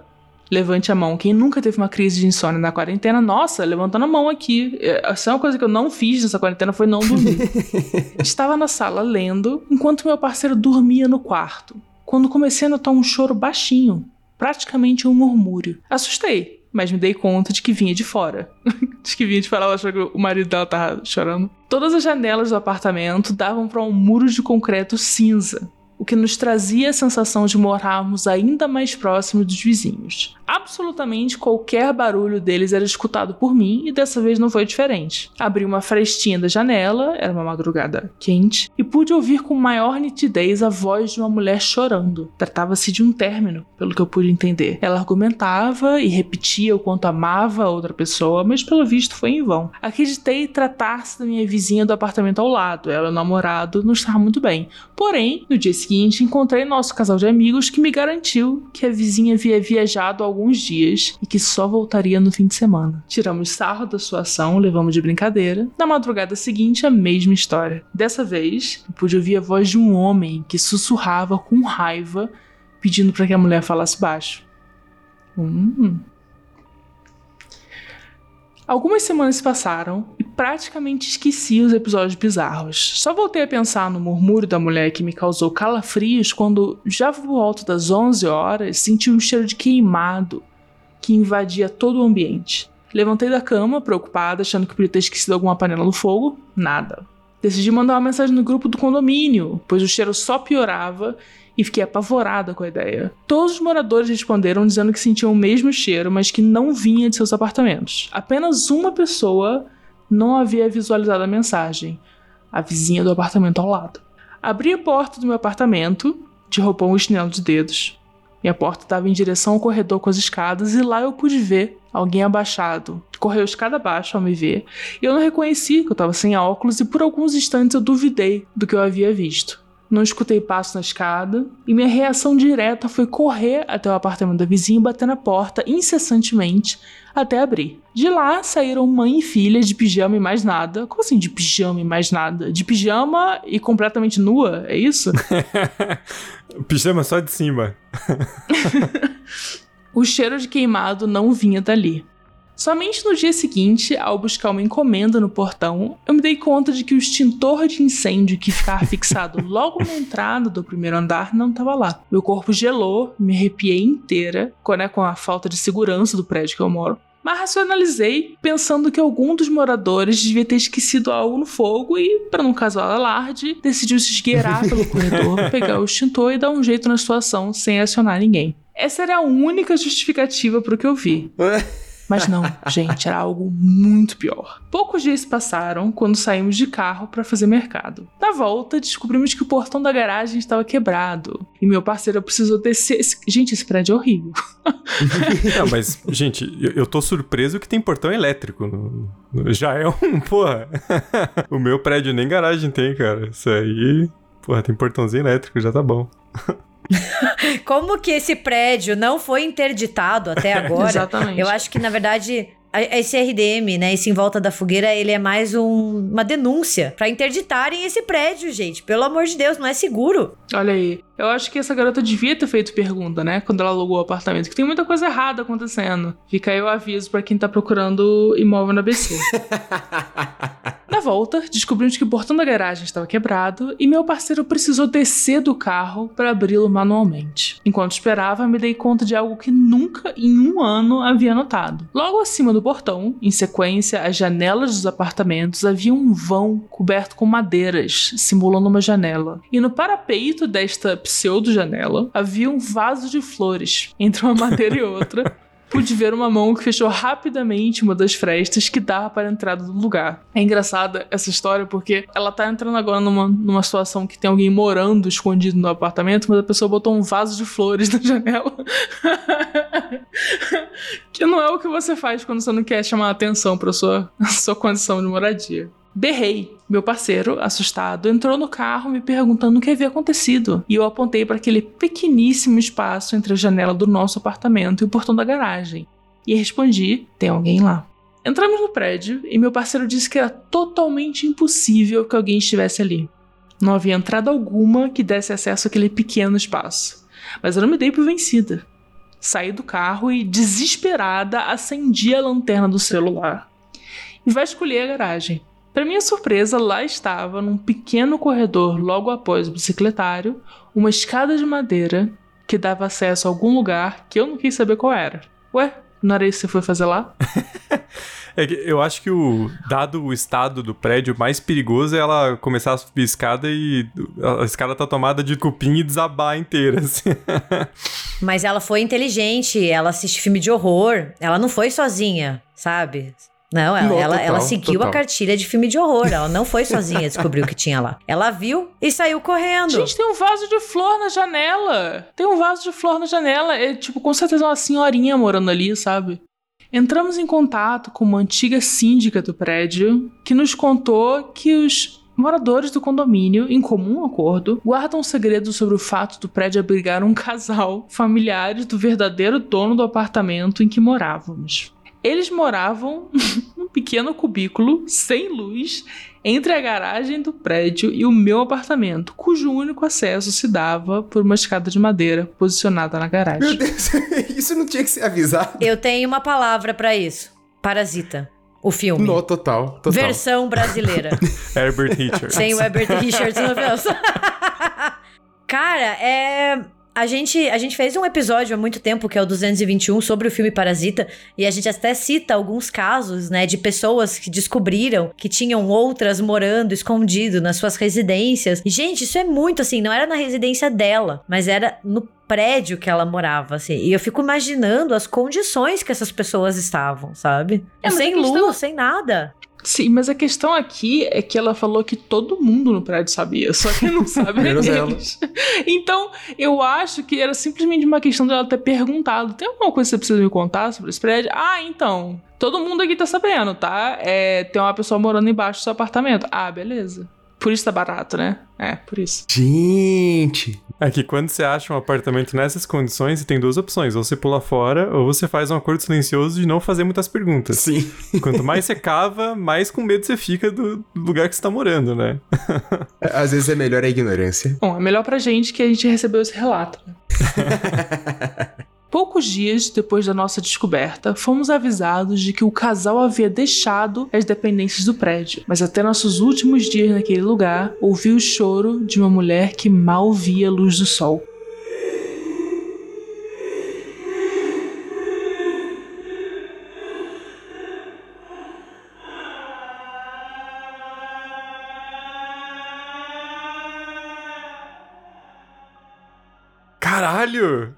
Levante a mão. Quem nunca teve uma crise de insônia na quarentena, nossa, levantando a mão aqui. Essa é uma coisa que eu não fiz nessa quarentena foi não dormir. Estava na sala lendo, enquanto meu parceiro dormia no quarto. Quando comecei a notar um choro baixinho, praticamente um murmúrio. Assustei, mas me dei conta de que vinha de fora. de que vinha de fora, ela achou que o marido dela tava chorando. Todas as janelas do apartamento davam para um muro de concreto cinza, o que nos trazia a sensação de morarmos ainda mais próximos dos vizinhos. Absolutamente qualquer barulho deles era escutado por mim e dessa vez não foi diferente. Abri uma frestinha da janela, era uma madrugada quente, e pude ouvir com maior nitidez a voz de uma mulher chorando. Tratava-se de um término, pelo que eu pude entender. Ela argumentava e repetia o quanto amava a outra pessoa, mas pelo visto foi em vão. Acreditei tratar-se da minha vizinha do apartamento ao lado, ela e o namorado não estavam muito bem. Porém, no dia seguinte, encontrei nosso casal de amigos que me garantiu que a vizinha havia viajado alguns dias e que só voltaria no fim de semana. Tiramos sarro da sua ação, levamos de brincadeira. Na madrugada seguinte, a mesma história. Dessa vez, eu pude ouvir a voz de um homem que sussurrava com raiva, pedindo para que a mulher falasse baixo. Hum. Algumas semanas se passaram e praticamente esqueci os episódios bizarros. Só voltei a pensar no murmúrio da mulher que me causou calafrios quando, já por volta das 11 horas, senti um cheiro de queimado que invadia todo o ambiente. Levantei da cama, preocupada, achando que podia ter esquecido alguma panela no fogo. Nada. Decidi mandar uma mensagem no grupo do condomínio, pois o cheiro só piorava e fiquei apavorada com a ideia. Todos os moradores responderam dizendo que sentiam o mesmo cheiro, mas que não vinha de seus apartamentos. Apenas uma pessoa não havia visualizado a mensagem, a vizinha do apartamento ao lado. Abri a porta do meu apartamento, de roupão e chinelo de dedos. Minha porta dava em direção ao corredor com as escadas e lá eu pude ver alguém abaixado. Correu escada abaixo ao me ver e eu não reconheci que eu estava sem óculos e por alguns instantes eu duvidei do que eu havia visto. Não escutei passo na escada e minha reação direta foi correr até o apartamento da vizinha e bater na porta incessantemente até abrir. De lá saíram mãe e filha de pijama e mais nada. Como assim de pijama e mais nada? De pijama e completamente nua, é isso?
pijama só de cima.
o cheiro de queimado não vinha dali. Somente no dia seguinte, ao buscar uma encomenda no portão, eu me dei conta de que o extintor de incêndio que ficava fixado logo na entrada do primeiro andar não estava lá. Meu corpo gelou, me arrepiei inteira, né, com a falta de segurança do prédio que eu moro. Mas racionalizei, pensando que algum dos moradores devia ter esquecido algo no fogo e, para não causar alarde, decidiu se esgueirar pelo corredor, pegar o extintor e dar um jeito na situação sem acionar ninguém. Essa era a única justificativa para o que eu vi. Mas não, gente, era algo muito pior. Poucos dias passaram quando saímos de carro para fazer mercado. Na volta, descobrimos que o portão da garagem estava quebrado. E meu parceiro precisou descer. Gente, esse prédio é horrível.
não, mas, gente, eu, eu tô surpreso que tem portão elétrico. No, no, já é um, porra. o meu prédio nem garagem tem, cara. Isso aí. Porra, tem portãozinho elétrico, já tá bom.
Como que esse prédio não foi interditado até agora?
Exatamente.
Eu acho que, na verdade, esse RDM, né, esse em volta da fogueira, ele é mais um, uma denúncia para interditarem esse prédio, gente. Pelo amor de Deus, não é seguro.
Olha aí. Eu acho que essa garota devia ter feito pergunta, né, quando ela alugou o apartamento, que tem muita coisa errada acontecendo. Fica aí o aviso para quem tá procurando imóvel na BC. Na volta, descobrimos que o portão da garagem estava quebrado e meu parceiro precisou descer do carro para abri-lo manualmente. Enquanto esperava, me dei conta de algo que nunca em um ano havia notado. Logo acima do portão, em sequência às janelas dos apartamentos, havia um vão coberto com madeiras, simulando uma janela. E no parapeito desta pseudo-janela havia um vaso de flores entre uma madeira e outra pude ver uma mão que fechou rapidamente uma das frestas que dava para a entrada do lugar. É engraçada essa história porque ela tá entrando agora numa, numa situação que tem alguém morando escondido no apartamento, mas a pessoa botou um vaso de flores na janela. que não é o que você faz quando você não quer chamar atenção para sua sua condição de moradia. Berrei. Meu parceiro, assustado, entrou no carro me perguntando o que havia acontecido. E eu apontei para aquele pequeníssimo espaço entre a janela do nosso apartamento e o portão da garagem. E respondi: tem alguém lá. Entramos no prédio e meu parceiro disse que era totalmente impossível que alguém estivesse ali. Não havia entrada alguma que desse acesso àquele pequeno espaço. Mas eu não me dei por vencida. Saí do carro e, desesperada, acendi a lanterna do celular. E vasculhei a garagem. Para minha surpresa, lá estava, num pequeno corredor logo após o bicicletário, uma escada de madeira que dava acesso a algum lugar que eu não quis saber qual era. Ué, não era isso que você foi fazer lá?
É que eu acho que o dado o estado do prédio mais perigoso é ela começar a subir a escada e a escada tá tomada de cupim e desabar inteira, assim.
Mas ela foi inteligente, ela assiste filme de horror, ela não foi sozinha, sabe? Não, ela,
Não,
ela,
total,
ela seguiu
total.
a cartilha de filme de horror. Ela não foi sozinha descobrir o que tinha lá. Ela viu e saiu correndo.
Gente, tem um vaso de flor na janela. Tem um vaso de flor na janela. É tipo, com certeza uma senhorinha morando ali, sabe? Entramos em contato com uma antiga síndica do prédio que nos contou que os moradores do condomínio, em comum acordo, guardam um segredo sobre o fato do prédio abrigar um casal, familiares do verdadeiro dono do apartamento em que morávamos. Eles moravam num pequeno cubículo, sem luz, entre a garagem do prédio e o meu apartamento, cujo único acesso se dava por uma escada de madeira posicionada na
Meu
garagem.
Deus, isso não tinha que ser avisado.
Eu tenho uma palavra pra isso. Parasita. O filme.
No, total, total.
Versão brasileira.
Herbert Richards.
Sem o Herbert Richards no. Cara, é. A gente, a gente fez um episódio há muito tempo, que é o 221, sobre o filme Parasita, e a gente até cita alguns casos, né, de pessoas que descobriram que tinham outras morando escondido nas suas residências. E, gente, isso é muito assim, não era na residência dela, mas era no prédio que ela morava, assim. E eu fico imaginando as condições que essas pessoas estavam, sabe?
É,
sem
a questão-
luz, sem nada.
Sim, mas a questão aqui é que ela falou que todo mundo no prédio sabia, só que não sabe
Menos
eles. Então, eu acho que era simplesmente uma questão dela ter perguntado: tem alguma coisa que você precisa me contar sobre esse prédio? Ah, então. Todo mundo aqui tá sabendo, tá? É, tem uma pessoa morando embaixo do seu apartamento. Ah, beleza. Por isso tá barato, né? É, por isso.
Gente,
É que quando você acha um apartamento nessas condições, você tem duas opções. Ou você pula fora, ou você faz um acordo silencioso de não fazer muitas perguntas.
sim.
Quanto mais você cava, mais com medo você fica do lugar que você tá morando, né?
Às vezes é melhor a ignorância.
Bom, é melhor pra gente que a gente recebeu esse relato. né? Poucos dias depois da nossa descoberta, fomos avisados de que o casal havia deixado as dependências do prédio, mas até nossos últimos dias naquele lugar, ouvi o choro de uma mulher que mal via a luz do sol.
Caralho!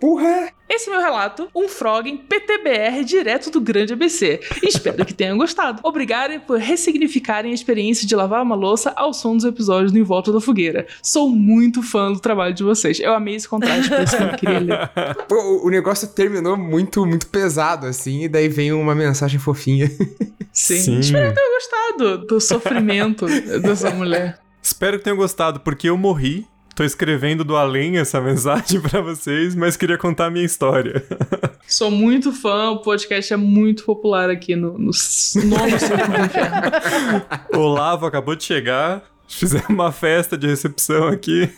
Porra!
Esse é meu relato, um frog em PTBR direto do grande ABC. Espero que tenham gostado. Obrigado por ressignificarem a experiência de lavar uma louça ao som dos episódios do Em Volta da Fogueira. Sou muito fã do trabalho de vocês. Eu amei esse contraste, por isso que eu queria ler.
Pô, o- o negócio terminou muito, muito pesado, assim, e daí vem uma mensagem fofinha.
Sim.
Sim.
Espero que tenham gostado do sofrimento dessa mulher.
Espero que tenham gostado, porque eu morri. Tô escrevendo do além essa mensagem pra vocês, mas queria contar a minha história.
Sou muito fã, o podcast é muito popular aqui no, no nono círculo do inferno.
O Olavo acabou de chegar. Fizemos uma festa de recepção aqui.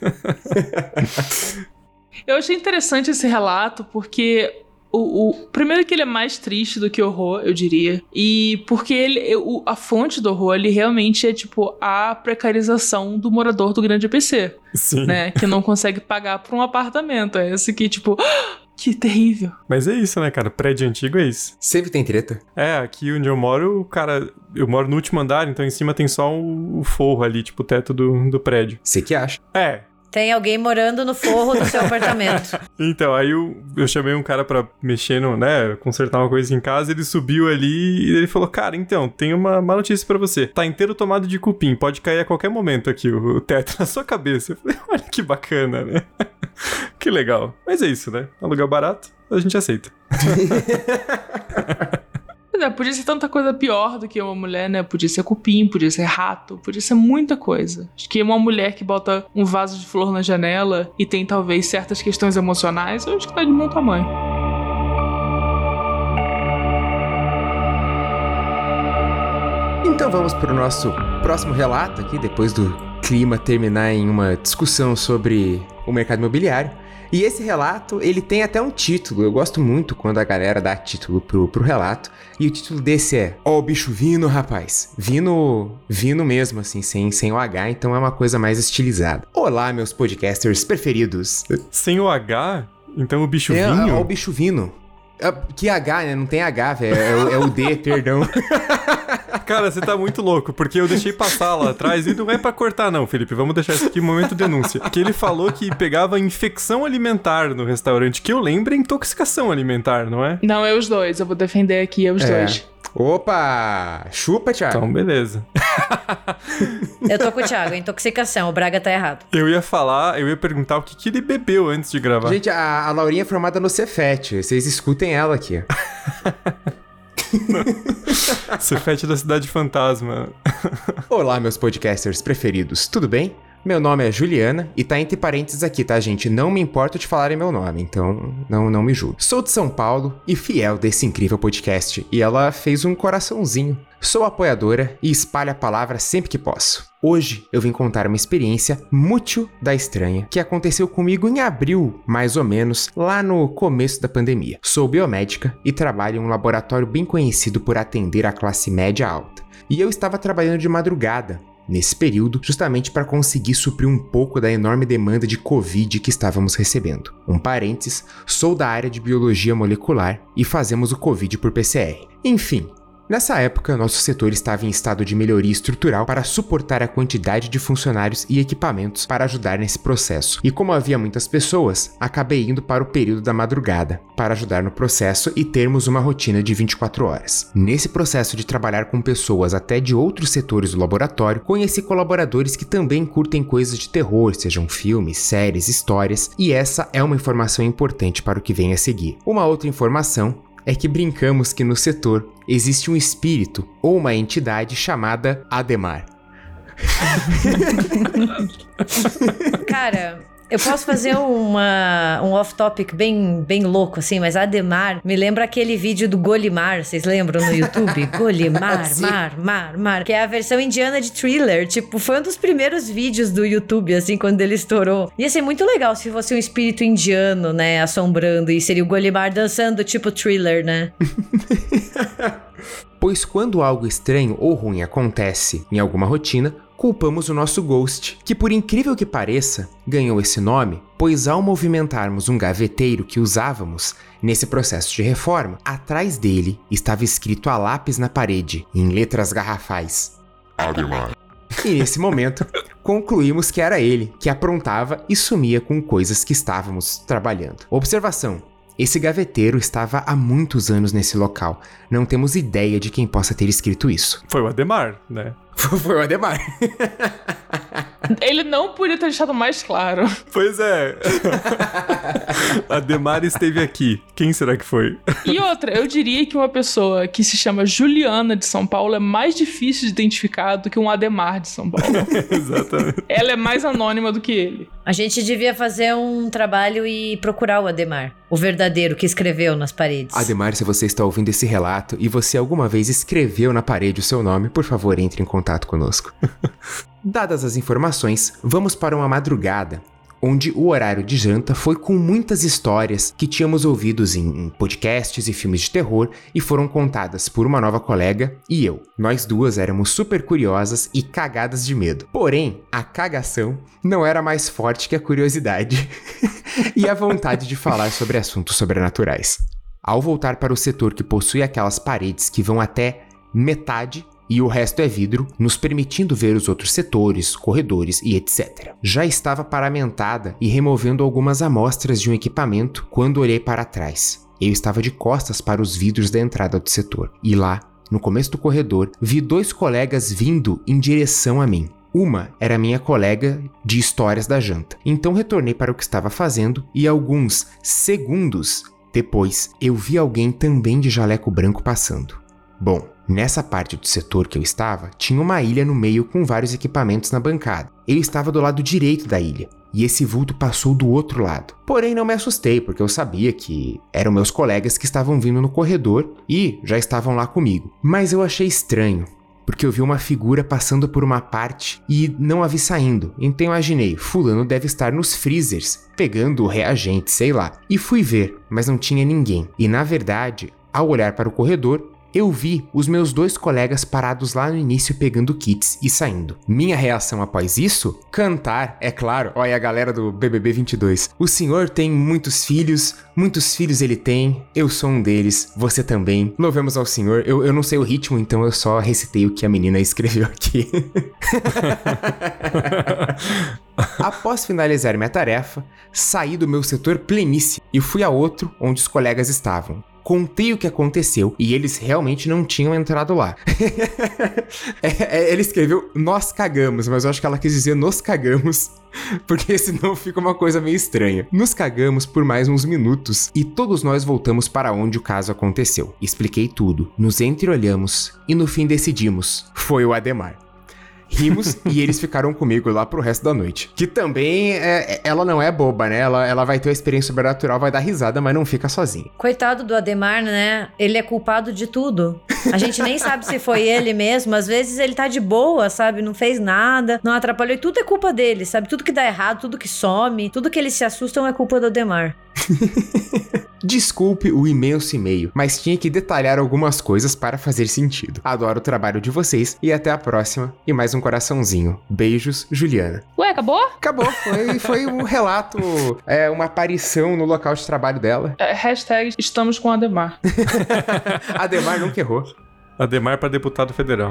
Eu achei interessante esse relato porque o, o- primeiro que ele é mais triste do que horror, eu diria, e porque ele o- a fonte do horror ele realmente é tipo a precarização do morador do grande EPC,
Sim.
né, que não consegue pagar por um apartamento. É esse que tipo, que terrível.
Mas é isso, né, cara? Prédio antigo é isso.
Sempre tem treta.
É, aqui onde eu moro, o cara. Eu moro no último andar, então em cima tem só o, o forro ali, tipo, o teto do, do prédio.
Você que acha.
É.
Tem alguém morando no forro do seu apartamento.
Então, aí eu, eu chamei um cara pra mexer no, né, consertar uma coisa em casa, ele subiu ali e ele falou, cara, então, tem uma má notícia pra você. Tá inteiro tomado de cupim, pode cair a qualquer momento aqui o, o teto na sua cabeça. Eu falei, olha que bacana, né? que legal. Mas é isso, né? Aluguel barato, a gente aceita.
É, podia ser tanta coisa pior do que uma mulher, né? Podia ser cupim, podia ser rato, podia ser muita coisa. Acho que uma mulher que bota um vaso de flor na janela e tem talvez certas questões emocionais, eu acho que tá de bom tamanho.
Então vamos pro nosso próximo relato aqui, depois do clima terminar em uma discussão sobre o mercado imobiliário. E esse relato, ele tem até um título. Eu gosto muito quando a galera dá título pro, pro relato. E o título desse é Ó o bicho vindo, rapaz. Vindo, vindo mesmo, assim, sem, sem o H, então é uma coisa mais estilizada. Olá, meus podcasters preferidos.
Sem o H, então o bicho
É,
vinho?
ó o bicho vindo. É, Que H, né? Não tem H, velho. É, o- é o D, perdão.
Cara, você tá muito louco, porque eu deixei passar lá atrás e não é pra cortar não, Felipe. Vamos deixar isso aqui momento denúncia. Que ele falou que pegava infecção alimentar no restaurante, que eu lembro é intoxicação alimentar, não é?
Não, é os dois. Eu vou defender aqui, é os
É.
dois.
Opa! Chupa, Thiago.
Então, beleza.
Eu tô com o Thiago, intoxicação. O Braga tá errado.
Eu ia falar, eu ia perguntar o que, que ele bebeu antes de gravar.
Gente, a, a Laurinha é formada no Cefet. Vocês escutem ela aqui.
Cefete da Cidade Fantasma.
Olá, meus podcasters preferidos, tudo bem? Meu nome é Juliana e tá entre parênteses aqui, tá, gente? Não me importo de falarem meu nome, então não, não me julgue. Sou de São Paulo e fiel desse incrível podcast, e ela fez um coraçãozinho. Sou apoiadora e espalho a palavra sempre que posso. Hoje eu vim contar uma experiência mútil da estranha que aconteceu comigo em abril, mais ou menos, lá no começo da pandemia. Sou biomédica e trabalho em um laboratório bem conhecido por atender a classe média alta. E eu estava trabalhando de madrugada, nesse período, justamente para conseguir suprir um pouco da enorme demanda de Covid que estávamos recebendo. Um parênteses, sou da área de biologia molecular e fazemos o Covid por PCR. Enfim. Nessa época, nosso setor estava em estado de melhoria estrutural para suportar a quantidade de funcionários e equipamentos para ajudar nesse processo. E como havia muitas pessoas, acabei indo para o período da madrugada para ajudar no processo e termos uma rotina de 24 horas. Nesse processo de trabalhar com pessoas até de outros setores do laboratório, conheci colaboradores que também curtem coisas de terror, sejam filmes, séries, histórias, e essa é uma informação importante para o que vem a seguir. Uma outra informação é que brincamos que no setor existe um espírito ou uma entidade chamada Ademar.
Cara, eu posso fazer uma, um off-topic bem, bem louco, assim, mas Ademar me lembra aquele vídeo do Golimar, vocês lembram no YouTube? Golimar, mar, mar, mar, que é a versão indiana de thriller. Tipo, foi um dos primeiros vídeos do YouTube, assim, quando ele estourou. Ia ser muito legal se fosse um espírito indiano, né, assombrando, e seria o Golimar dançando, tipo thriller, né?
Pois quando algo estranho ou ruim acontece em alguma rotina, culpamos o nosso Ghost, que por incrível que pareça, ganhou esse nome, pois ao movimentarmos um gaveteiro que usávamos nesse processo de reforma, atrás dele estava escrito a lápis na parede, em letras garrafais. E nesse momento, concluímos que era ele que aprontava e sumia com coisas que estávamos trabalhando. Observação: esse gaveteiro estava há muitos anos nesse local. Não temos ideia de quem possa ter escrito isso.
Foi o Ademar, né?
Foi o Ademar.
Ele não podia ter deixado mais claro.
Pois é. Ademar esteve aqui. Quem será que foi?
E outra, eu diria que uma pessoa que se chama Juliana de São Paulo é mais difícil de identificar do que um Ademar de São Paulo.
Exatamente.
Ela é mais anônima do que ele.
A gente devia fazer um trabalho e procurar o Ademar, o verdadeiro que escreveu nas paredes.
Ademar, se você está ouvindo esse relato e você alguma vez escreveu na parede o seu nome, por favor, entre em contato conosco. Dadas as informações, vamos para uma madrugada, onde o horário de janta foi com muitas histórias que tínhamos ouvidos em, podcasts e filmes de terror e foram contadas por uma nova colega e eu. Nós duas éramos super curiosas e cagadas de medo. Porém, a cagação não era mais forte que a curiosidade e a vontade de falar sobre assuntos sobrenaturais. Ao voltar para o setor que possui aquelas paredes que vão até metade e o resto é vidro, nos permitindo ver os outros setores, corredores e etc. Já estava paramentada e removendo algumas amostras de um equipamento quando olhei para trás. Eu estava de costas para os vidros da entrada do setor, e lá, no começo do corredor, vi dois colegas vindo em direção a mim. Uma era minha colega de histórias da janta. Então retornei para o que estava fazendo e alguns segundos depois eu vi alguém também de jaleco branco passando. Bom, nessa parte do setor que eu estava, tinha uma ilha no meio com vários equipamentos na bancada. Ele estava do lado direito da ilha, e esse vulto passou do outro lado. Porém, não me assustei, porque eu sabia que eram meus colegas que estavam vindo no corredor e já estavam lá comigo. Mas eu achei estranho, porque eu vi uma figura passando por uma parte e não a vi saindo. Então imaginei, fulano deve estar nos freezers, pegando o reagente, sei lá. E fui ver, mas não tinha ninguém. E na verdade, ao olhar para o corredor, eu vi os meus dois colegas parados lá no início pegando kits e saindo. Minha reação após isso? Cantar, é claro. Olha a galera do BBB 22. O senhor tem muitos filhos, muitos filhos ele tem, eu sou um deles, você também. Louvemos ao senhor. Eu, eu não sei o ritmo, então eu só recitei o que a menina escreveu aqui. Após finalizar minha tarefa, saí do meu setor pleníssimo e fui a outro onde os colegas estavam contei o que aconteceu e eles realmente não tinham entrado lá. é, é, ele escreveu nós cagamos, mas eu acho que ela quis dizer nos cagamos. Porque senão fica uma coisa meio estranha. Nos cagamos por mais uns minutos e todos nós voltamos para onde o caso aconteceu. Expliquei tudo, nos entreolhamos e no fim decidimos: foi o Ademar rimos e eles ficaram comigo lá pro resto da noite. Que também, é, é, ela não é boba, né? Ela, ela vai ter uma experiência sobrenatural, vai dar risada, mas não fica sozinha.
Coitado do Ademar, né? Ele é culpado de tudo. A gente nem sabe se foi ele mesmo. Às vezes ele tá de boa, sabe? Não fez nada, não atrapalhou. E tudo é culpa dele, sabe? Tudo que dá errado, tudo que some, tudo que eles se assustam é culpa do Ademar.
Desculpe o imenso e-mail, mas tinha que detalhar algumas coisas para fazer sentido. Adoro o trabalho de vocês e até a próxima. E mais um coraçãozinho. Beijos, Juliana.
Ué, acabou?
Acabou. Foi, foi um relato, é, uma aparição no local de trabalho dela.
É, hashtag estamos com Ademar.
Ademar nunca errou.
Ademar para deputado federal.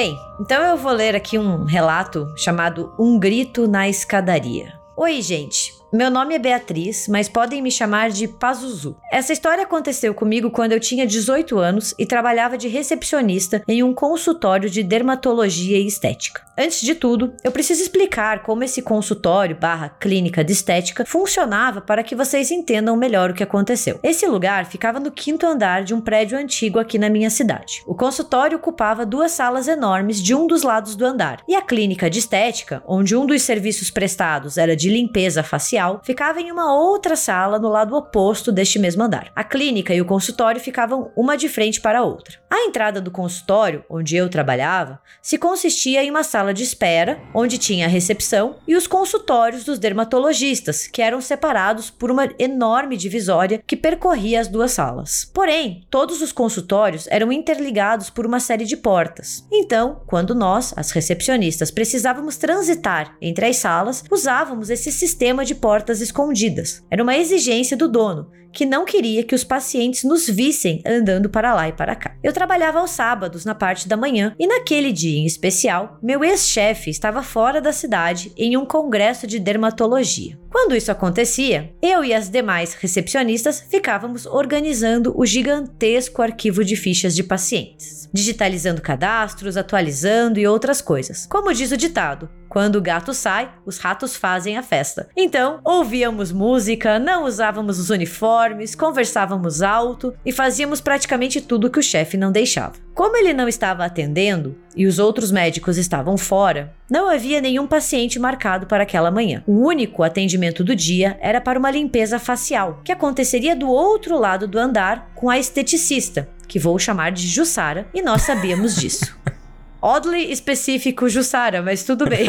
Bem, então eu vou ler aqui um relato chamado Um Grito na Escadaria. Oi, gente. Meu nome é Beatriz, mas podem me chamar de Pazuzu. Essa história aconteceu comigo quando eu tinha 18 anos e trabalhava de recepcionista em um consultório de dermatologia e estética. Antes de tudo, eu preciso explicar como esse consultório barra clínica de estética funcionava para que vocês entendam melhor o que aconteceu. Esse lugar ficava no quinto andar de um prédio antigo aqui na minha cidade. O consultório ocupava duas salas enormes de um dos lados do andar, e a clínica de estética, onde um dos serviços prestados era de limpeza facial, ficava em uma outra sala no lado oposto deste mesmo andar. A clínica e o consultório ficavam uma de frente para a outra. A entrada do consultório, onde eu trabalhava, se consistia em uma sala de espera, onde tinha a recepção, e os consultórios dos dermatologistas, que eram separados por uma enorme divisória que percorria as duas salas. Porém, todos os consultórios eram interligados por uma série de portas. Então, quando nós, as recepcionistas, precisávamos transitar entre as salas, usávamos esse sistema de portas portas escondidas. Era uma exigência do dono, que não queria que os pacientes nos vissem andando para lá e para cá. Eu trabalhava aos sábados na parte da manhã e naquele dia em especial, meu ex-chefe estava fora da cidade em um congresso de dermatologia. Quando isso acontecia, eu e as demais recepcionistas ficávamos organizando o gigantesco arquivo de fichas de pacientes, digitalizando cadastros, atualizando e outras coisas. Como diz o ditado, quando o gato sai, os ratos fazem a festa. Então, ouvíamos música, não usávamos os uniformes, conversávamos alto e fazíamos praticamente tudo que o chefe não deixava. Como ele não estava atendendo e os outros médicos estavam fora, não havia nenhum paciente marcado para aquela manhã. O único atendimento do dia era para uma limpeza facial, que aconteceria do outro lado do andar com a esteticista, que vou chamar de Jussara, e nós sabíamos disso. Oddly específico Jussara, mas tudo bem.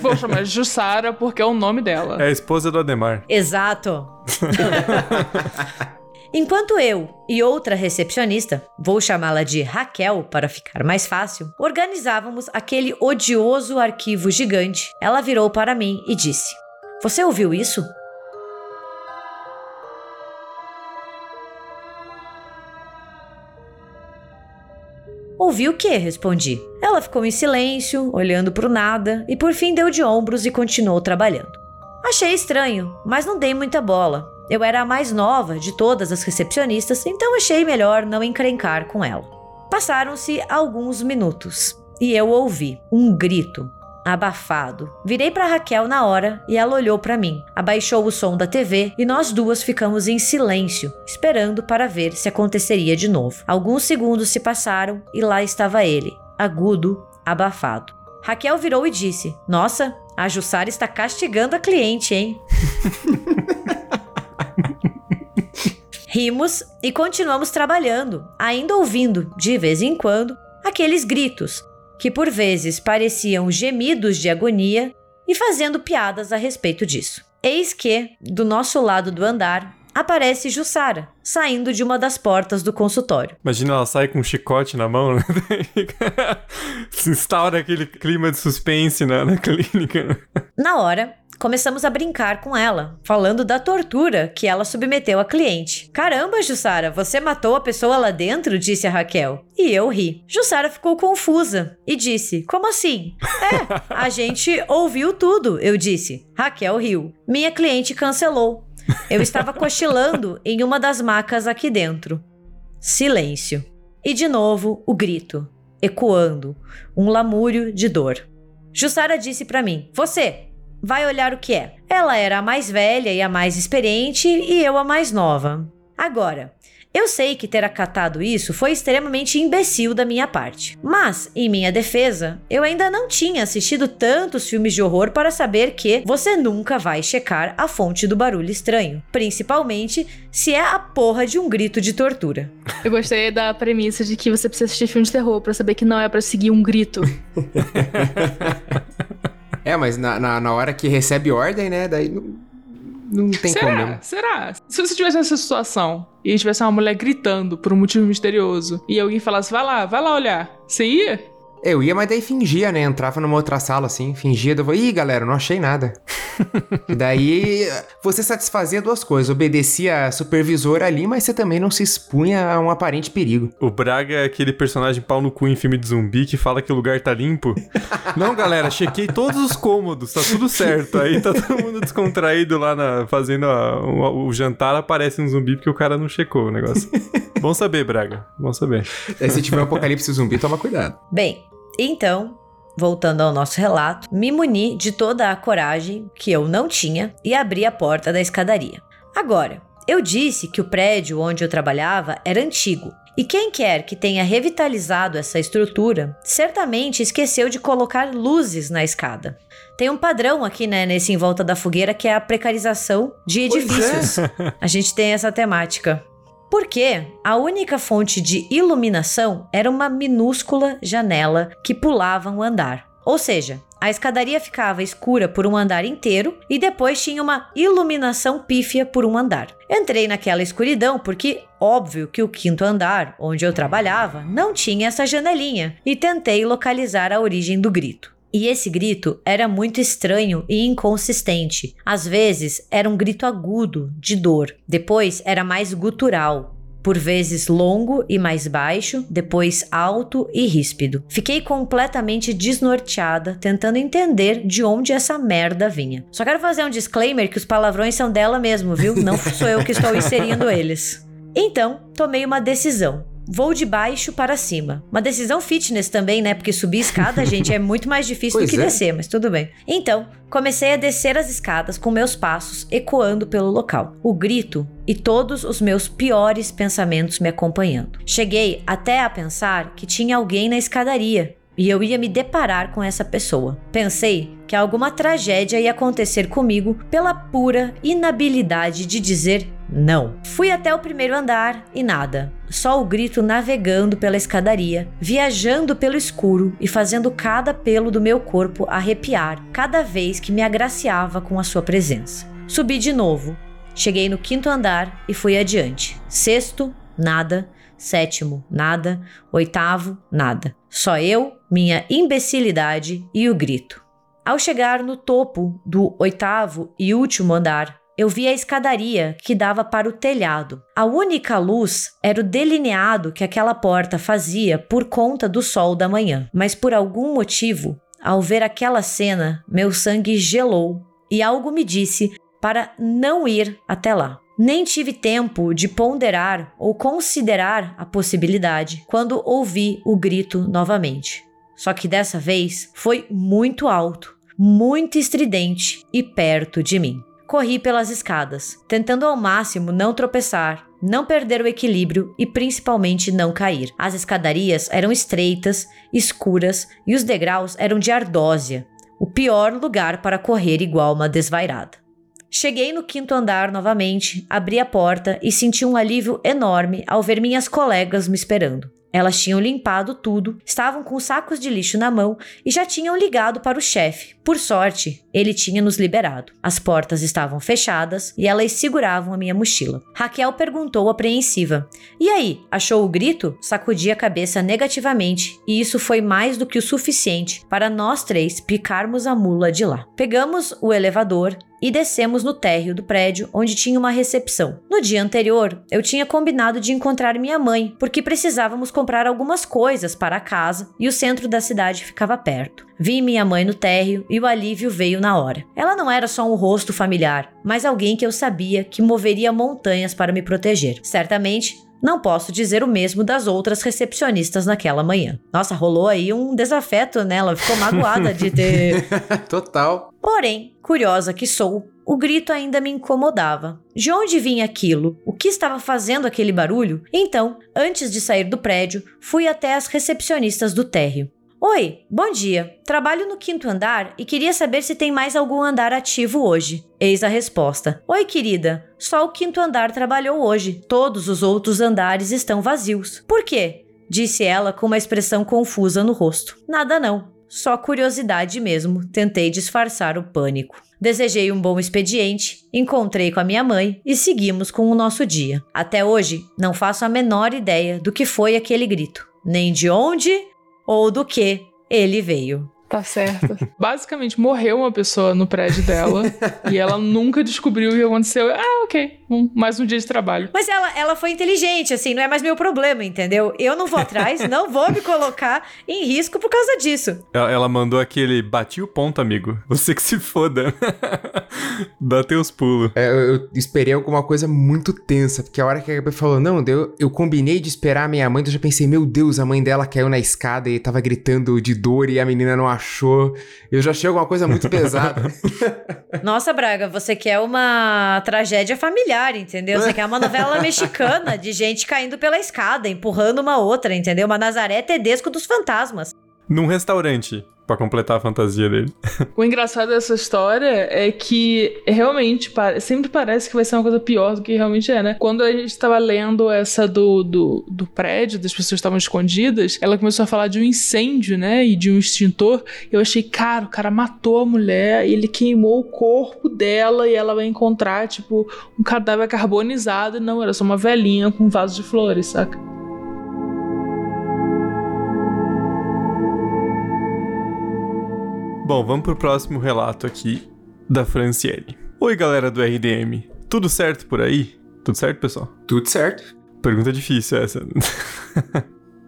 Vou chamar de Jussara porque é o nome dela.
É a esposa do Ademar.
Exato. Enquanto eu e outra recepcionista, vou chamá-la de Raquel para ficar mais fácil, organizávamos aquele odioso arquivo gigante, ela virou para mim e disse: Você ouviu isso? Ouvi o quê? Respondi. Ela ficou em silêncio, olhando para o nada, e por fim deu de ombros e continuou trabalhando. Achei estranho, mas não dei muita bola. Eu era a mais nova de todas as recepcionistas, então achei melhor não encrencar com ela. Passaram-se alguns minutos e eu ouvi um grito abafado. Virei para Raquel na hora e ela olhou para mim, abaixou o som da TV e nós duas ficamos em silêncio, esperando para ver se aconteceria de novo. Alguns segundos se passaram e lá estava ele, agudo, abafado. Raquel virou e disse: Nossa, a Jussara está castigando a cliente, hein? Rimos e continuamos trabalhando, ainda ouvindo, de vez em quando, aqueles gritos, que por vezes pareciam gemidos de agonia, e fazendo piadas a respeito disso. Eis que, do nosso lado do andar, aparece Jussara, saindo de uma das portas do consultório.
Imagina ela sai com um chicote na mão, né? Se instaura aquele clima de suspense na, na clínica.
Na hora, começamos a brincar com ela, falando da tortura que ela submeteu a cliente. Caramba, Jussara, você matou a pessoa lá dentro? disse a Raquel. E eu ri. Jussara ficou confusa e disse: Como assim? É, a gente ouviu tudo, eu disse. Raquel riu. Minha cliente cancelou. Eu estava cochilando em uma das macas aqui dentro. Silêncio. E de novo o grito, ecoando, um lamúrio de dor. Jussara disse para mim: Você, vai olhar o que é. Ela era a mais velha e a mais experiente e eu a mais nova. Agora, eu sei que ter acatado isso foi extremamente imbecil da minha parte. Mas, em minha defesa, eu ainda não tinha assistido tantos filmes de horror para saber que você nunca vai checar a fonte do barulho estranho. Principalmente se é a porra de um grito de tortura.
Eu gostei da premissa de que você precisa assistir filme de terror para saber que não é para seguir um grito.
É, mas na, na, na, hora que recebe ordem, né? Daí não, não tem
Será?
como mesmo.
Será? Se você tivesse nessa situação e tivesse uma mulher gritando por um motivo misterioso e alguém falasse, vai lá, vai lá olhar, você ia?
Eu ia, mas daí fingia, né? Entrava numa outra sala assim, fingia. Eu ih, galera, não achei nada. e daí você satisfazia duas coisas: obedecia a supervisora ali, mas você também não se expunha a um aparente perigo.
O Braga é aquele personagem pau no cu em filme de zumbi que fala que o lugar tá limpo. não, galera, chequei todos os cômodos, tá tudo certo. Aí tá todo mundo descontraído lá na, fazendo a, o, o, jantar, aparece um zumbi porque o cara não checou o negócio. Bom saber, Braga. Bom saber.
Aí, se tiver um apocalipse zumbi, toma cuidado.
Bem, então, voltando ao nosso relato, me muni de toda a coragem que eu não tinha e abri a porta da escadaria. Agora, eu disse que o prédio onde eu trabalhava era antigo. E quem quer que tenha revitalizado essa estrutura, certamente esqueceu de colocar luzes na escada. Tem um padrão aqui, né, nesse em volta da fogueira, que é a precarização de edifícios. É. A gente tem essa temática. Porque a única fonte de iluminação era uma minúscula janela que pulava um andar. Ou seja, a escadaria ficava escura por um andar inteiro e depois tinha uma iluminação pífia por um andar. Entrei naquela escuridão porque, óbvio que o quinto andar, onde eu trabalhava, não tinha essa janelinha e tentei localizar a origem do grito. E esse grito era muito estranho e inconsistente. Às vezes era um grito agudo, de dor, depois era mais gutural, por vezes longo e mais baixo, depois alto e ríspido. Fiquei completamente desnorteada, tentando entender de onde essa merda vinha. Só quero fazer um disclaimer que os palavrões são dela mesmo, viu? Não sou eu que estou inserindo eles. Então, tomei uma decisão vou de baixo para cima. Uma decisão fitness também, né? Porque subir escada, gente, é muito mais difícil pois do que é. descer, mas tudo bem. Então, comecei a descer as escadas com meus passos ecoando pelo local. O grito e todos os meus piores pensamentos me acompanhando. Cheguei até a pensar que tinha alguém na escadaria e eu ia me deparar com essa pessoa. Pensei que alguma tragédia ia acontecer comigo pela pura inabilidade de dizer não. Fui até o primeiro andar e nada. Só o grito navegando pela escadaria, viajando pelo escuro e fazendo cada pelo do meu corpo arrepiar cada vez que me agraciava com a sua presença. Subi de novo. Cheguei no quinto andar e fui adiante. Sexto, nada. Sétimo, nada. Oitavo, nada. Só eu, minha imbecilidade e o grito. Ao chegar no topo do oitavo e último andar, eu vi a escadaria que dava para o telhado. A única luz era o delineado que aquela porta fazia por conta do sol da manhã. Mas por algum motivo, ao ver aquela cena, meu sangue gelou e algo me disse para não ir até lá. Nem tive tempo de ponderar ou considerar a possibilidade quando ouvi o grito novamente. Só que dessa vez foi muito alto, muito estridente e perto de mim. Corri pelas escadas, tentando ao máximo não tropeçar, não perder o equilíbrio e principalmente não cair. As escadarias eram estreitas, escuras e os degraus eram de ardósia, o pior lugar para correr igual uma desvairada. Cheguei no quinto andar novamente, abri a porta e senti um alívio enorme ao ver minhas colegas me esperando. Elas tinham limpado tudo, estavam com sacos de lixo na mão e já tinham ligado para o chefe. Por sorte, ele tinha nos liberado. As portas estavam fechadas e elas seguravam a minha mochila. Raquel perguntou apreensiva: E aí, achou o grito? Sacudi a cabeça negativamente e isso foi mais do que o suficiente para nós três picarmos a mula de lá. Pegamos o elevador e descemos no térreo do prédio onde tinha uma recepção. No dia anterior, eu tinha combinado de encontrar minha mãe, porque precisávamos comprar algumas coisas para a casa e o centro da cidade ficava perto. Vi minha mãe no térreo e o alívio veio na hora. Ela não era só um rosto familiar, mas alguém que eu sabia que moveria montanhas para me proteger. Certamente, não posso dizer o mesmo das outras recepcionistas naquela manhã. Nossa, rolou aí um desafeto nela, ficou magoada de ter.
Total.
Porém, curiosa que sou, o grito ainda me incomodava. De onde vinha aquilo? O que estava fazendo aquele barulho? Então, antes de sair do prédio, fui até as recepcionistas do térreo. Oi, bom dia. Trabalho no quinto andar e queria saber se tem mais algum andar ativo hoje. Eis a resposta. Oi, querida. Só o quinto andar trabalhou hoje. Todos os outros andares estão vazios. Por quê? Disse ela com uma expressão confusa no rosto. Nada não. Só curiosidade mesmo. Tentei disfarçar o pânico. Desejei um bom expediente, encontrei com a minha mãe e seguimos com o nosso dia. Até hoje, não faço a menor ideia do que foi aquele grito, nem de onde ou do que ele veio.
Tá certo.
Basicamente, morreu uma pessoa no prédio dela e ela nunca descobriu o que aconteceu. Ah, ok. Um- mais um dia de trabalho.
Mas ela, ela foi inteligente, assim, não é mais meu problema, entendeu? Eu não vou atrás, não vou me colocar em risco por causa disso.
Ela, ela mandou aquele bati o ponto, amigo. Você que se foda. Dá teus pulos.
É, eu, eu esperei alguma coisa muito tensa, porque a hora que a Gabi falou, não, eu, eu combinei de esperar a minha mãe, eu já pensei, meu Deus, a mãe dela caiu na escada e tava gritando de dor e a menina não achou. Eu já achei alguma coisa muito pesada.
Nossa, Braga, você quer uma tragédia familiar, entendeu? Você quer uma novela mexicana de gente caindo pela escada, empurrando uma outra, entendeu? Uma Nazaré Tedesco dos fantasmas.
Num restaurante, pra completar a fantasia dele.
O engraçado dessa história é que realmente sempre parece que vai ser uma coisa pior do que realmente é, né? Quando a gente tava lendo essa do, do, do prédio, das pessoas estavam escondidas, ela começou a falar de um incêndio, né? E de um extintor. Eu achei, cara, o cara matou a mulher, ele queimou o corpo dela e ela vai encontrar, tipo, um cadáver carbonizado. Não, era só uma velhinha com um vaso de flores, saca?
Bom, vamos pro próximo relato aqui da Franciele. Oi, galera do RDM. Tudo certo por aí? Tudo certo, pessoal?
Tudo certo.
Pergunta difícil essa.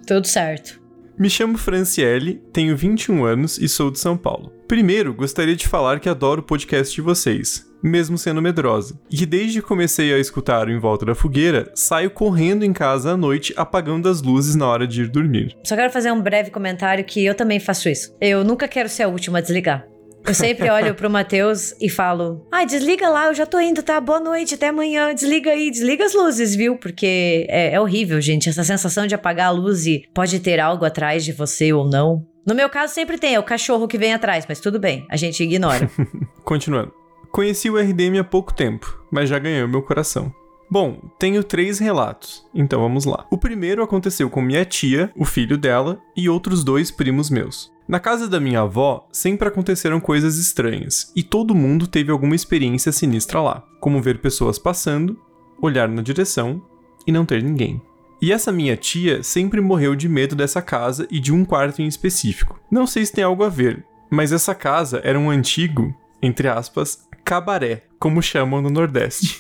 Tudo certo.
Me chamo Franciele, tenho 21 anos e sou de São Paulo. Primeiro, gostaria de falar que adoro o podcast de vocês, mesmo sendo medrosa, e que desde que comecei a escutar o Em Volta da Fogueira, saio correndo em casa à noite apagando as luzes na hora de ir dormir.
Só quero fazer um breve comentário que eu também faço isso. Eu nunca quero ser a última a desligar. Eu sempre olho pro Matheus e falo: Ai, desliga lá, eu já tô indo, tá? Boa noite, até amanhã. Desliga aí, desliga as luzes, viu? Porque é, é horrível, gente. Essa sensação de apagar a luz e pode ter algo atrás de você ou não. No meu caso, sempre tem, é o cachorro que vem atrás, mas tudo bem, a gente ignora.
Continuando. Conheci o RDM há pouco tempo, mas já ganhou meu coração. Bom, tenho três relatos, então vamos lá. O primeiro aconteceu com minha tia, o filho dela e outros dois primos meus. Na casa da minha avó, sempre aconteceram coisas estranhas, e todo mundo teve alguma experiência sinistra lá, como ver pessoas passando, olhar na direção e não ter ninguém. E essa minha tia sempre morreu de medo dessa casa e de um quarto em específico. Não sei se tem algo a ver, mas essa casa era um antigo, entre aspas, cabaré, como chamam no Nordeste.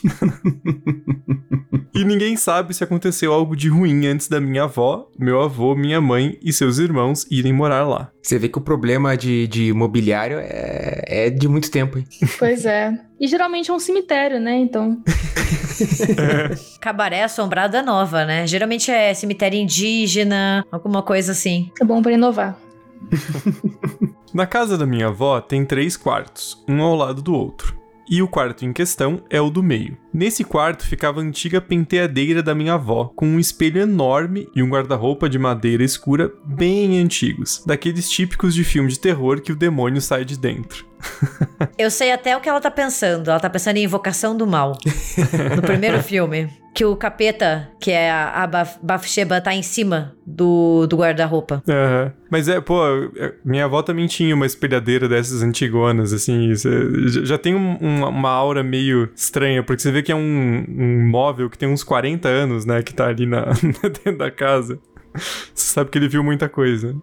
e ninguém sabe se aconteceu algo de ruim antes da minha avó, meu avô, minha mãe e seus irmãos irem morar lá.
Você vê que o problema de, de imobiliário é, é de muito tempo, hein?
Pois é. E geralmente é um cemitério, né? Então.
Cabaré assombrada nova, né? Geralmente é cemitério indígena, alguma coisa assim.
É bom pra inovar.
Na casa da minha avó tem três quartos, um ao lado do outro. E o quarto em questão é o do meio. Nesse quarto ficava a antiga penteadeira da minha avó, com um espelho enorme e um guarda-roupa de madeira escura bem antigos, daqueles típicos de filme de terror que o demônio sai de dentro.
Eu sei até o que ela tá pensando. Ela tá pensando em Invocação do Mal. no primeiro filme. Que o capeta, que é a, a Baf- Bathsheba, tá em cima do, do guarda-roupa.
Aham. Mas é, pô, é, minha avó também tinha uma espelhadeira dessas antigonas, assim, já- tem um- uma, uma aura meio estranha, porque você vê que é um, um móvel que tem uns 40 anos, né, que tá ali na, dentro da casa. Você sabe que ele viu muita coisa.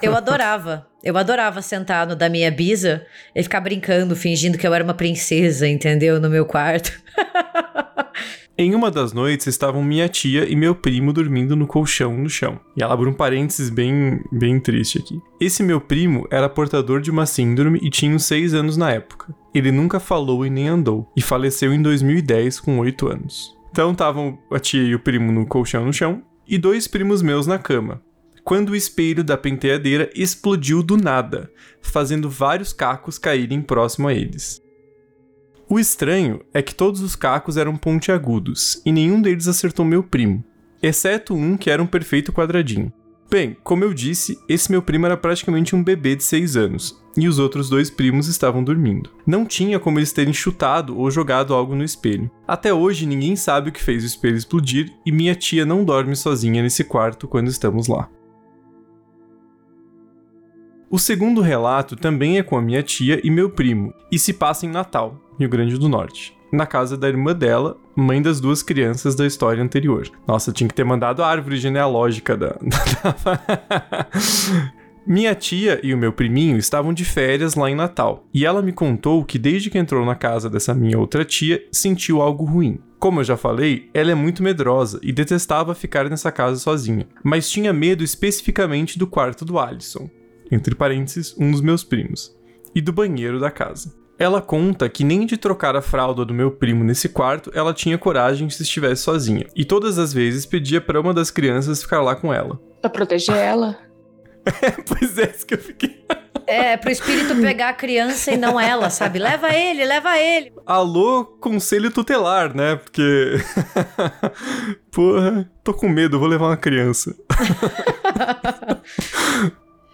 Eu adorava. Eu adorava sentar no da minha bisa e ficar brincando, fingindo que eu era uma princesa, entendeu? No meu quarto.
Em uma das noites estavam minha tia e meu primo dormindo no colchão no chão. E ela abre um parênteses bem, bem triste aqui. Esse meu primo era portador de uma síndrome e tinha uns 6 anos na época. Ele nunca falou e nem andou, e faleceu em 2010 com 8 anos. Então estavam a tia e o primo no colchão no chão, e dois primos meus na cama. Quando o espelho da penteadeira explodiu do nada, fazendo vários cacos caírem próximo a eles. O estranho é que todos os cacos eram pontiagudos e nenhum deles acertou meu primo, exceto um que era um perfeito quadradinho. Bem, como eu disse, esse meu primo era praticamente um bebê de 6 anos, e os outros dois primos estavam dormindo. Não tinha como eles terem chutado ou jogado algo no espelho. Até hoje ninguém sabe o que fez o espelho explodir e minha tia não dorme sozinha nesse quarto quando estamos lá. O segundo relato também é com a minha tia e meu primo, e se passa em Natal, Rio Grande do Norte. Na casa da irmã dela, mãe das duas crianças da história anterior. Nossa, tinha que ter mandado a árvore genealógica da. Minha tia e o meu priminho estavam de férias lá em Natal, e ela me contou que desde que entrou na casa dessa minha outra tia, sentiu algo ruim. Como eu já falei, ela é muito medrosa e detestava ficar nessa casa sozinha, mas tinha medo especificamente do quarto do Alisson, entre parênteses, um dos meus primos, e do banheiro da casa. Ela conta que nem de trocar a fralda do meu primo nesse quarto ela tinha coragem se estivesse sozinha, e todas as vezes pedia para uma das crianças ficar lá com ela.
Pra proteger ela.
pois é, isso que eu fiquei.
É, pro espírito pegar a criança e não ela, sabe? Leva ele, leva ele.
Alô, conselho tutelar, né? Porque. Porra, tô com medo, vou levar uma criança.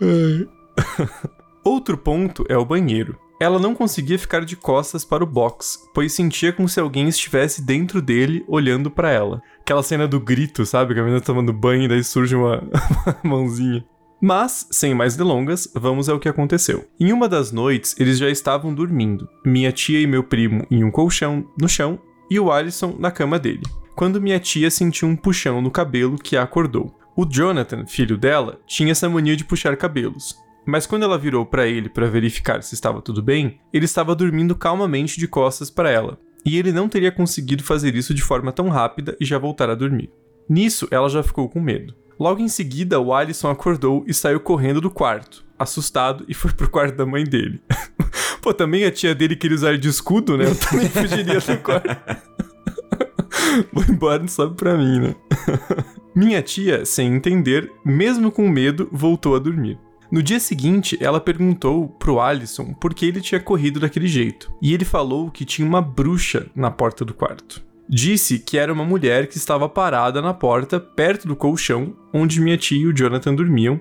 Outro ponto é o banheiro. Ela não conseguia ficar de costas para o box, pois sentia como se alguém estivesse dentro dele olhando para ela. Aquela cena do grito, sabe? Que a menina tomando banho e daí surge uma, uma mãozinha. Mas, sem mais delongas, vamos ao que aconteceu. Em uma das noites, eles já estavam dormindo. Minha tia e meu primo em um colchão no chão e o Alisson na cama dele. Quando minha tia sentiu um puxão no cabelo que a acordou. O Jonathan, filho dela, tinha essa mania de puxar cabelos. Mas quando ela virou para ele para verificar se estava tudo bem, ele estava dormindo calmamente de costas para ela. E ele não teria conseguido fazer isso de forma tão rápida e já voltar a dormir. Nisso, ela já ficou com medo. Logo em seguida, o Alisson acordou e saiu correndo do quarto, assustado, e foi pro quarto da mãe dele. Pô, também a tia dele queria usar de escudo, né? Eu também fugiria do quarto. Vou embora, não sobe pra mim, né? Minha tia, sem entender, mesmo com medo, voltou a dormir. No dia seguinte, ela perguntou pro Alisson por que ele tinha corrido daquele jeito, e ele falou que tinha uma bruxa na porta do quarto. Disse que era uma mulher que estava parada na porta, perto do colchão, onde minha tia e o Jonathan dormiam,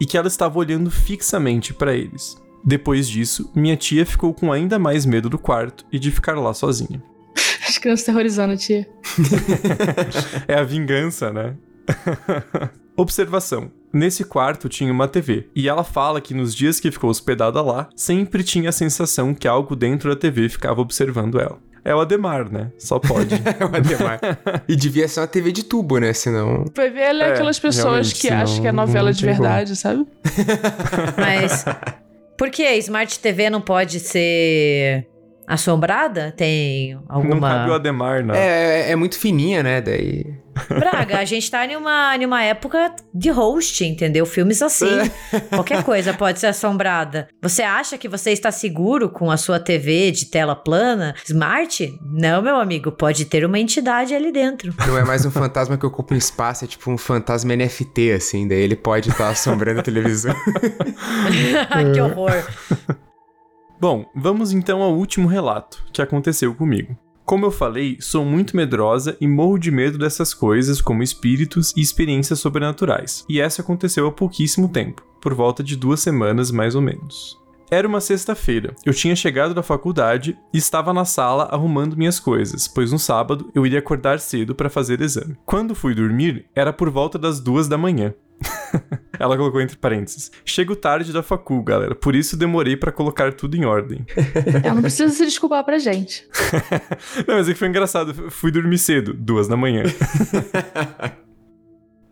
e que ela estava olhando fixamente para eles. Depois disso, minha tia ficou com ainda mais medo do quarto e de ficar lá sozinha.
As crianças terrorizando a tia.
É a vingança, né? Observação. Nesse quarto tinha uma TV, e ela fala que nos dias que ficou hospedada lá, sempre tinha a sensação que algo dentro da TV ficava observando ela. É o Ademar, né? Só pode.
É o Ademar. e devia ser uma TV de tubo, né? Senão.
Vai ver, ela é,
É,
aquelas pessoas que acham
senão
que é novela de verdade, sabe?
Mas por que a Smart TV não pode ser assombrada? Tem alguma.
Não cabe o Ademar, não.
É, é, é muito fininha, né? Daí.
Braga, a gente tá em uma, em uma época de host, entendeu? Filmes assim. Qualquer coisa pode ser assombrada. Você acha que você está seguro com a sua TV de tela plana, smart? Não, meu amigo, pode ter uma entidade ali dentro.
Não é mais um fantasma que ocupa um espaço, é tipo um fantasma NFT, assim. Daí ele pode estar assombrando a televisão.
que horror.
Bom, vamos então ao último relato que aconteceu comigo. Como eu falei, sou muito medrosa e morro de medo dessas coisas como espíritos e experiências sobrenaturais. E essa aconteceu há pouquíssimo tempo, por volta de duas semanas mais ou menos. Era uma sexta-feira. Eu tinha chegado da faculdade e estava na sala arrumando minhas coisas, pois no sábado eu iria acordar cedo para fazer exame. Quando fui dormir, era por volta das duas da manhã. Ela colocou entre parênteses. Chego tarde da facul, galera. Por isso demorei para colocar tudo em ordem.
Ela não precisa se desculpar pra gente.
não, mas é que foi engraçado. Fui dormir cedo, duas da manhã.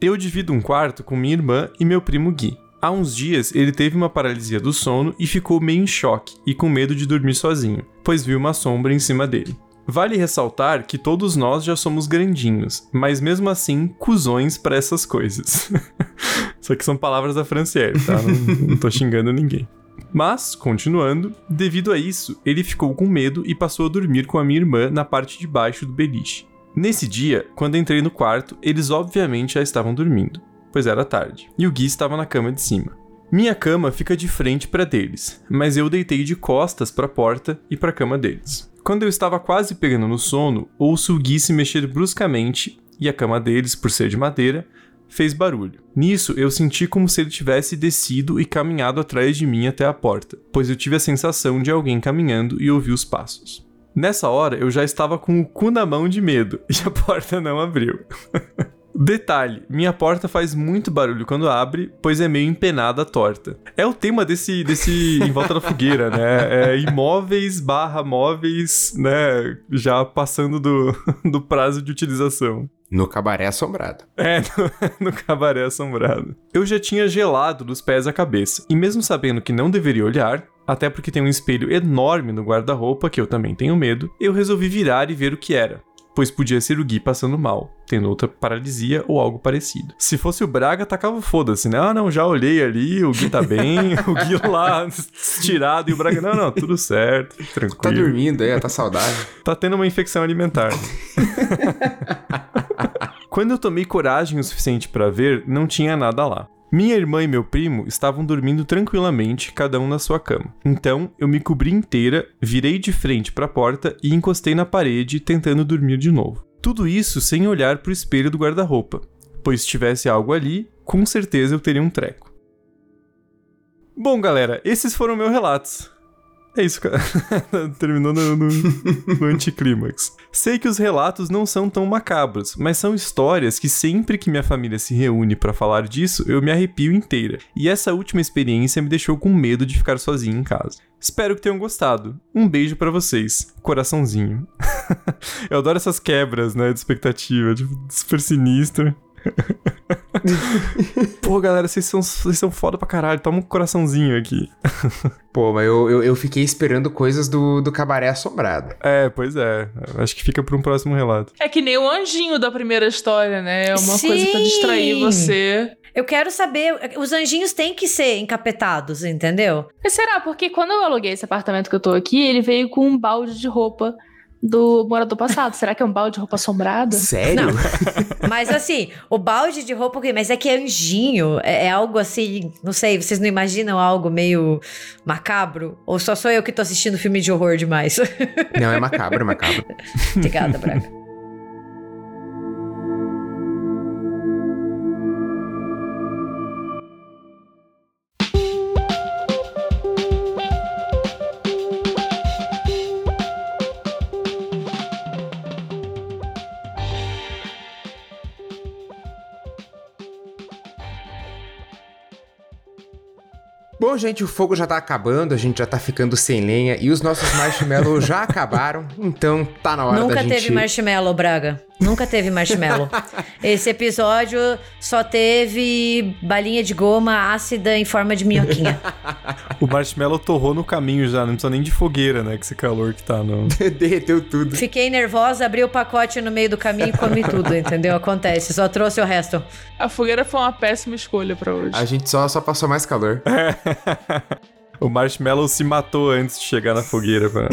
Eu divido um quarto com minha irmã e meu primo Gui. Há uns dias ele teve uma paralisia do sono e ficou meio em choque e com medo de dormir sozinho, pois viu uma sombra em cima dele. Vale ressaltar que todos nós já somos grandinhos, mas mesmo assim, cuzões para essas coisas. Só que são palavras da Franciele, tá? Não, não tô xingando ninguém. Mas, continuando, devido a isso, ele ficou com medo e passou a dormir com a minha irmã na parte de baixo do beliche. Nesse dia, quando entrei no quarto, eles obviamente já estavam dormindo, pois era tarde, e o Gui estava na cama de cima. Minha cama fica de frente para deles, mas eu deitei de costas para a porta e para a cama deles. Quando eu estava quase pegando no sono, ouço o Gui se mexer bruscamente e a cama deles, por ser de madeira, fez barulho. Nisso, eu senti como se ele tivesse descido e caminhado atrás de mim até a porta, pois eu tive a sensação de alguém caminhando e ouvi os passos. Nessa hora, eu já estava com o cu na mão de medo e a porta não abriu. Detalhe, minha porta faz muito barulho quando abre, pois é meio empenada torta. É o tema desse, desse Em Volta da Fogueira, né? É imóveis barra móveis, né? Já passando do, do prazo de utilização.
No cabaré assombrado.
É, no, no, cabaré assombrado. Eu já tinha gelado dos pés à cabeça, e mesmo sabendo que não deveria olhar, até porque tem um espelho enorme no guarda-roupa que eu também tenho medo, eu resolvi virar e ver o que era pois podia ser o Gui passando mal, tendo outra paralisia ou algo parecido. Se fosse o Braga, tacava foda-se, né? Ah, não, já olhei ali, o Gui tá bem, o Gui lá estirado e o Braga, não, não, tudo certo, tranquilo.
Tá dormindo aí, tá saudável.
tá tendo uma infecção alimentar. Quando eu tomei coragem o suficiente para ver, não tinha nada lá. Minha irmã e meu primo estavam dormindo tranquilamente, cada um na sua cama. Então, eu me cobri inteira, virei de frente para a porta e encostei na parede, tentando dormir de novo. Tudo isso sem olhar para o espelho do guarda-roupa, pois se tivesse algo ali, com certeza eu teria um treco. Bom, galera, esses foram meus relatos. É isso, cara. Terminou no, no, no anticlímax. Sei que os relatos não são tão macabros, mas são histórias que sempre que minha família se reúne para falar disso, eu me arrepio inteira. E essa última experiência me deixou com medo de ficar sozinho em casa. Espero que tenham gostado. Um beijo para vocês. Coraçãozinho. eu adoro essas quebras, né, de expectativa, tipo, super sinistro. Pô, galera, vocês são, vocês são foda pra caralho. Toma um coraçãozinho aqui.
Pô, mas eu, eu, eu, fiquei esperando coisas do, do cabaré assombrado.
É, pois é. Acho que fica pra um próximo relato.
É que nem o anjinho da primeira história, né? É uma Sim. coisa pra distrair você.
Eu quero saber. Os anjinhos têm que ser encapetados, entendeu?
E será? Porque quando eu aluguei esse apartamento que eu tô aqui, ele veio com um balde de roupa do morador passado. Será que é um balde de roupa assombrada?
Sério?
Não. Mas assim, o balde de roupa, mas é que é anjinho. É, é, algo assim, não sei, vocês não imaginam algo meio macabro? Ou só sou eu que tô assistindo filme de horror demais?
Não, é macabro, é macabro.
Obrigada, Braga.
Bom, gente, o fogo já tá acabando, a gente já tá ficando sem lenha e os nossos marshmallows já acabaram, então tá na hora
Nunca
da gente...
Nunca teve marshmallow, Braga. Nunca teve marshmallow. Esse episódio só teve balinha de goma ácida em forma de minhoquinha.
O marshmallow torrou no caminho já, não precisa nem de fogueira, né? Que esse calor que tá no.
Derreteu tudo.
Fiquei nervosa, abri o pacote no meio do caminho e comi tudo, entendeu? Acontece, só trouxe o resto.
A fogueira foi uma péssima escolha pra hoje.
A gente só, só passou mais calor.
o marshmallow se matou antes de chegar na fogueira. Pra...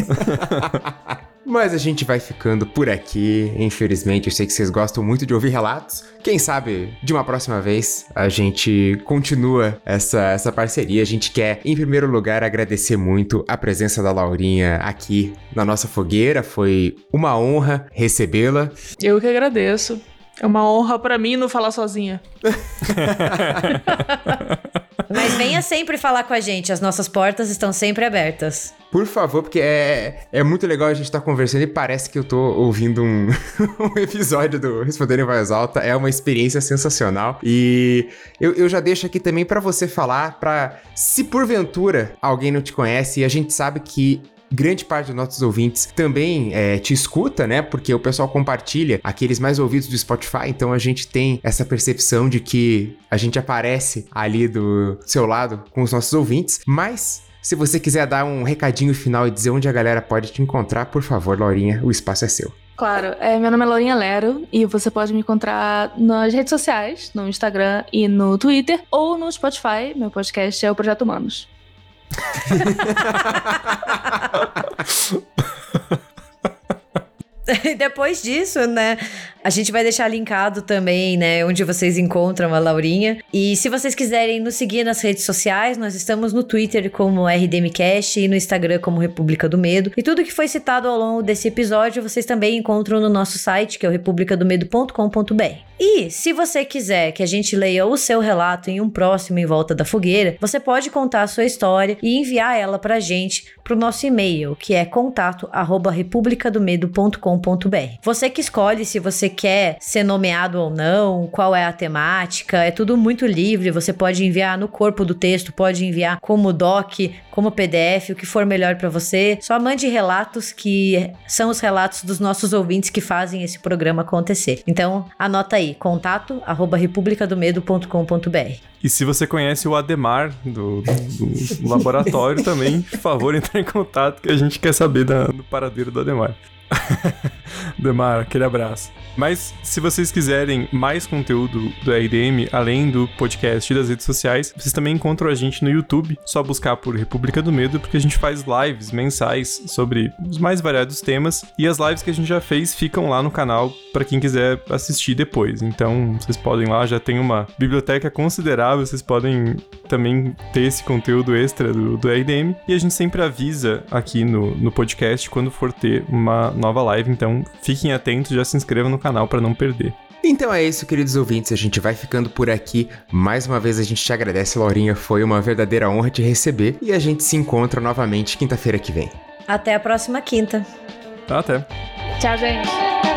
Mas a gente vai ficando por aqui. Infelizmente, eu sei que vocês gostam muito de ouvir relatos. Quem sabe, de uma próxima vez, a gente continua essa, essa parceria. A gente quer, em primeiro lugar, agradecer muito a presença da Laurinha aqui na nossa fogueira. Foi uma honra recebê-la.
Eu que agradeço. É uma honra para mim não falar sozinha.
Mas venha sempre falar com a gente, as nossas portas estão sempre abertas.
Por favor, porque é, é muito legal a gente estar tá conversando e parece que eu tô ouvindo um, um episódio do Responder em Voz Alta. É uma experiência sensacional. E eu, eu já deixo aqui também para você falar, para se porventura alguém não te conhece e a gente sabe que grande parte dos nossos ouvintes também é, te escuta, né? Porque o pessoal compartilha aqueles mais ouvidos do Spotify, então a gente tem essa percepção de que a gente aparece ali do seu lado com os nossos ouvintes, mas se você quiser dar um recadinho final e dizer onde a galera pode te encontrar, por favor, Laurinha, o espaço é seu.
Claro, é, meu nome é Laurinha Lero e você pode me encontrar nas redes sociais, no Instagram e no Twitter, ou no Spotify. Meu podcast é o Projeto Humanos.
E depois disso, né, a gente vai deixar linkado também, né, onde vocês encontram a Laurinha. E se vocês quiserem nos seguir nas redes sociais, nós estamos no Twitter como RDMcast e no Instagram como República do Medo. E tudo que foi citado ao longo desse episódio, vocês também encontram no nosso site, que é o republicadomedo.com.br. E se você quiser que a gente leia o seu relato em um próximo Em Volta da Fogueira, você pode contar a sua história e enviar ela pra gente pro nosso e-mail, que é contato@republicadomedo.com.br. Você que escolhe se você quer ser nomeado ou não, qual é a temática, é tudo muito livre, você pode enviar no corpo do texto, pode enviar como doc, como PDF, o que for melhor para você. Só mande relatos que são os relatos dos nossos ouvintes que fazem esse programa acontecer. Então, anota aí, contato arroba republicadomedo.com.br.
E se você conhece o Ademar do, do, laboratório também, por favor, entre em contato que a gente quer saber da, do paradeiro do Ademar. Demar, aquele abraço. Mas se vocês quiserem mais conteúdo do RDM, além do podcast e das redes sociais, vocês também encontram a gente no YouTube. Só buscar por República do Medo, porque a gente faz lives mensais sobre os mais variados temas. E as lives que a gente já fez ficam lá no canal para quem quiser assistir depois. Então vocês podem lá, já tem uma biblioteca considerável, vocês podem também ter esse conteúdo extra do, do RDM. E a gente sempre avisa aqui no, no podcast quando for ter uma nova live, então fiquem atentos, já se inscrevam no canal para não perder.
Então é isso, queridos ouvintes, a gente vai ficando por aqui. Mais uma vez a gente te agradece, Laurinha, foi uma verdadeira honra te receber e a gente se encontra novamente quinta-feira que vem.
Até a próxima quinta.
Até.
Tchau, gente.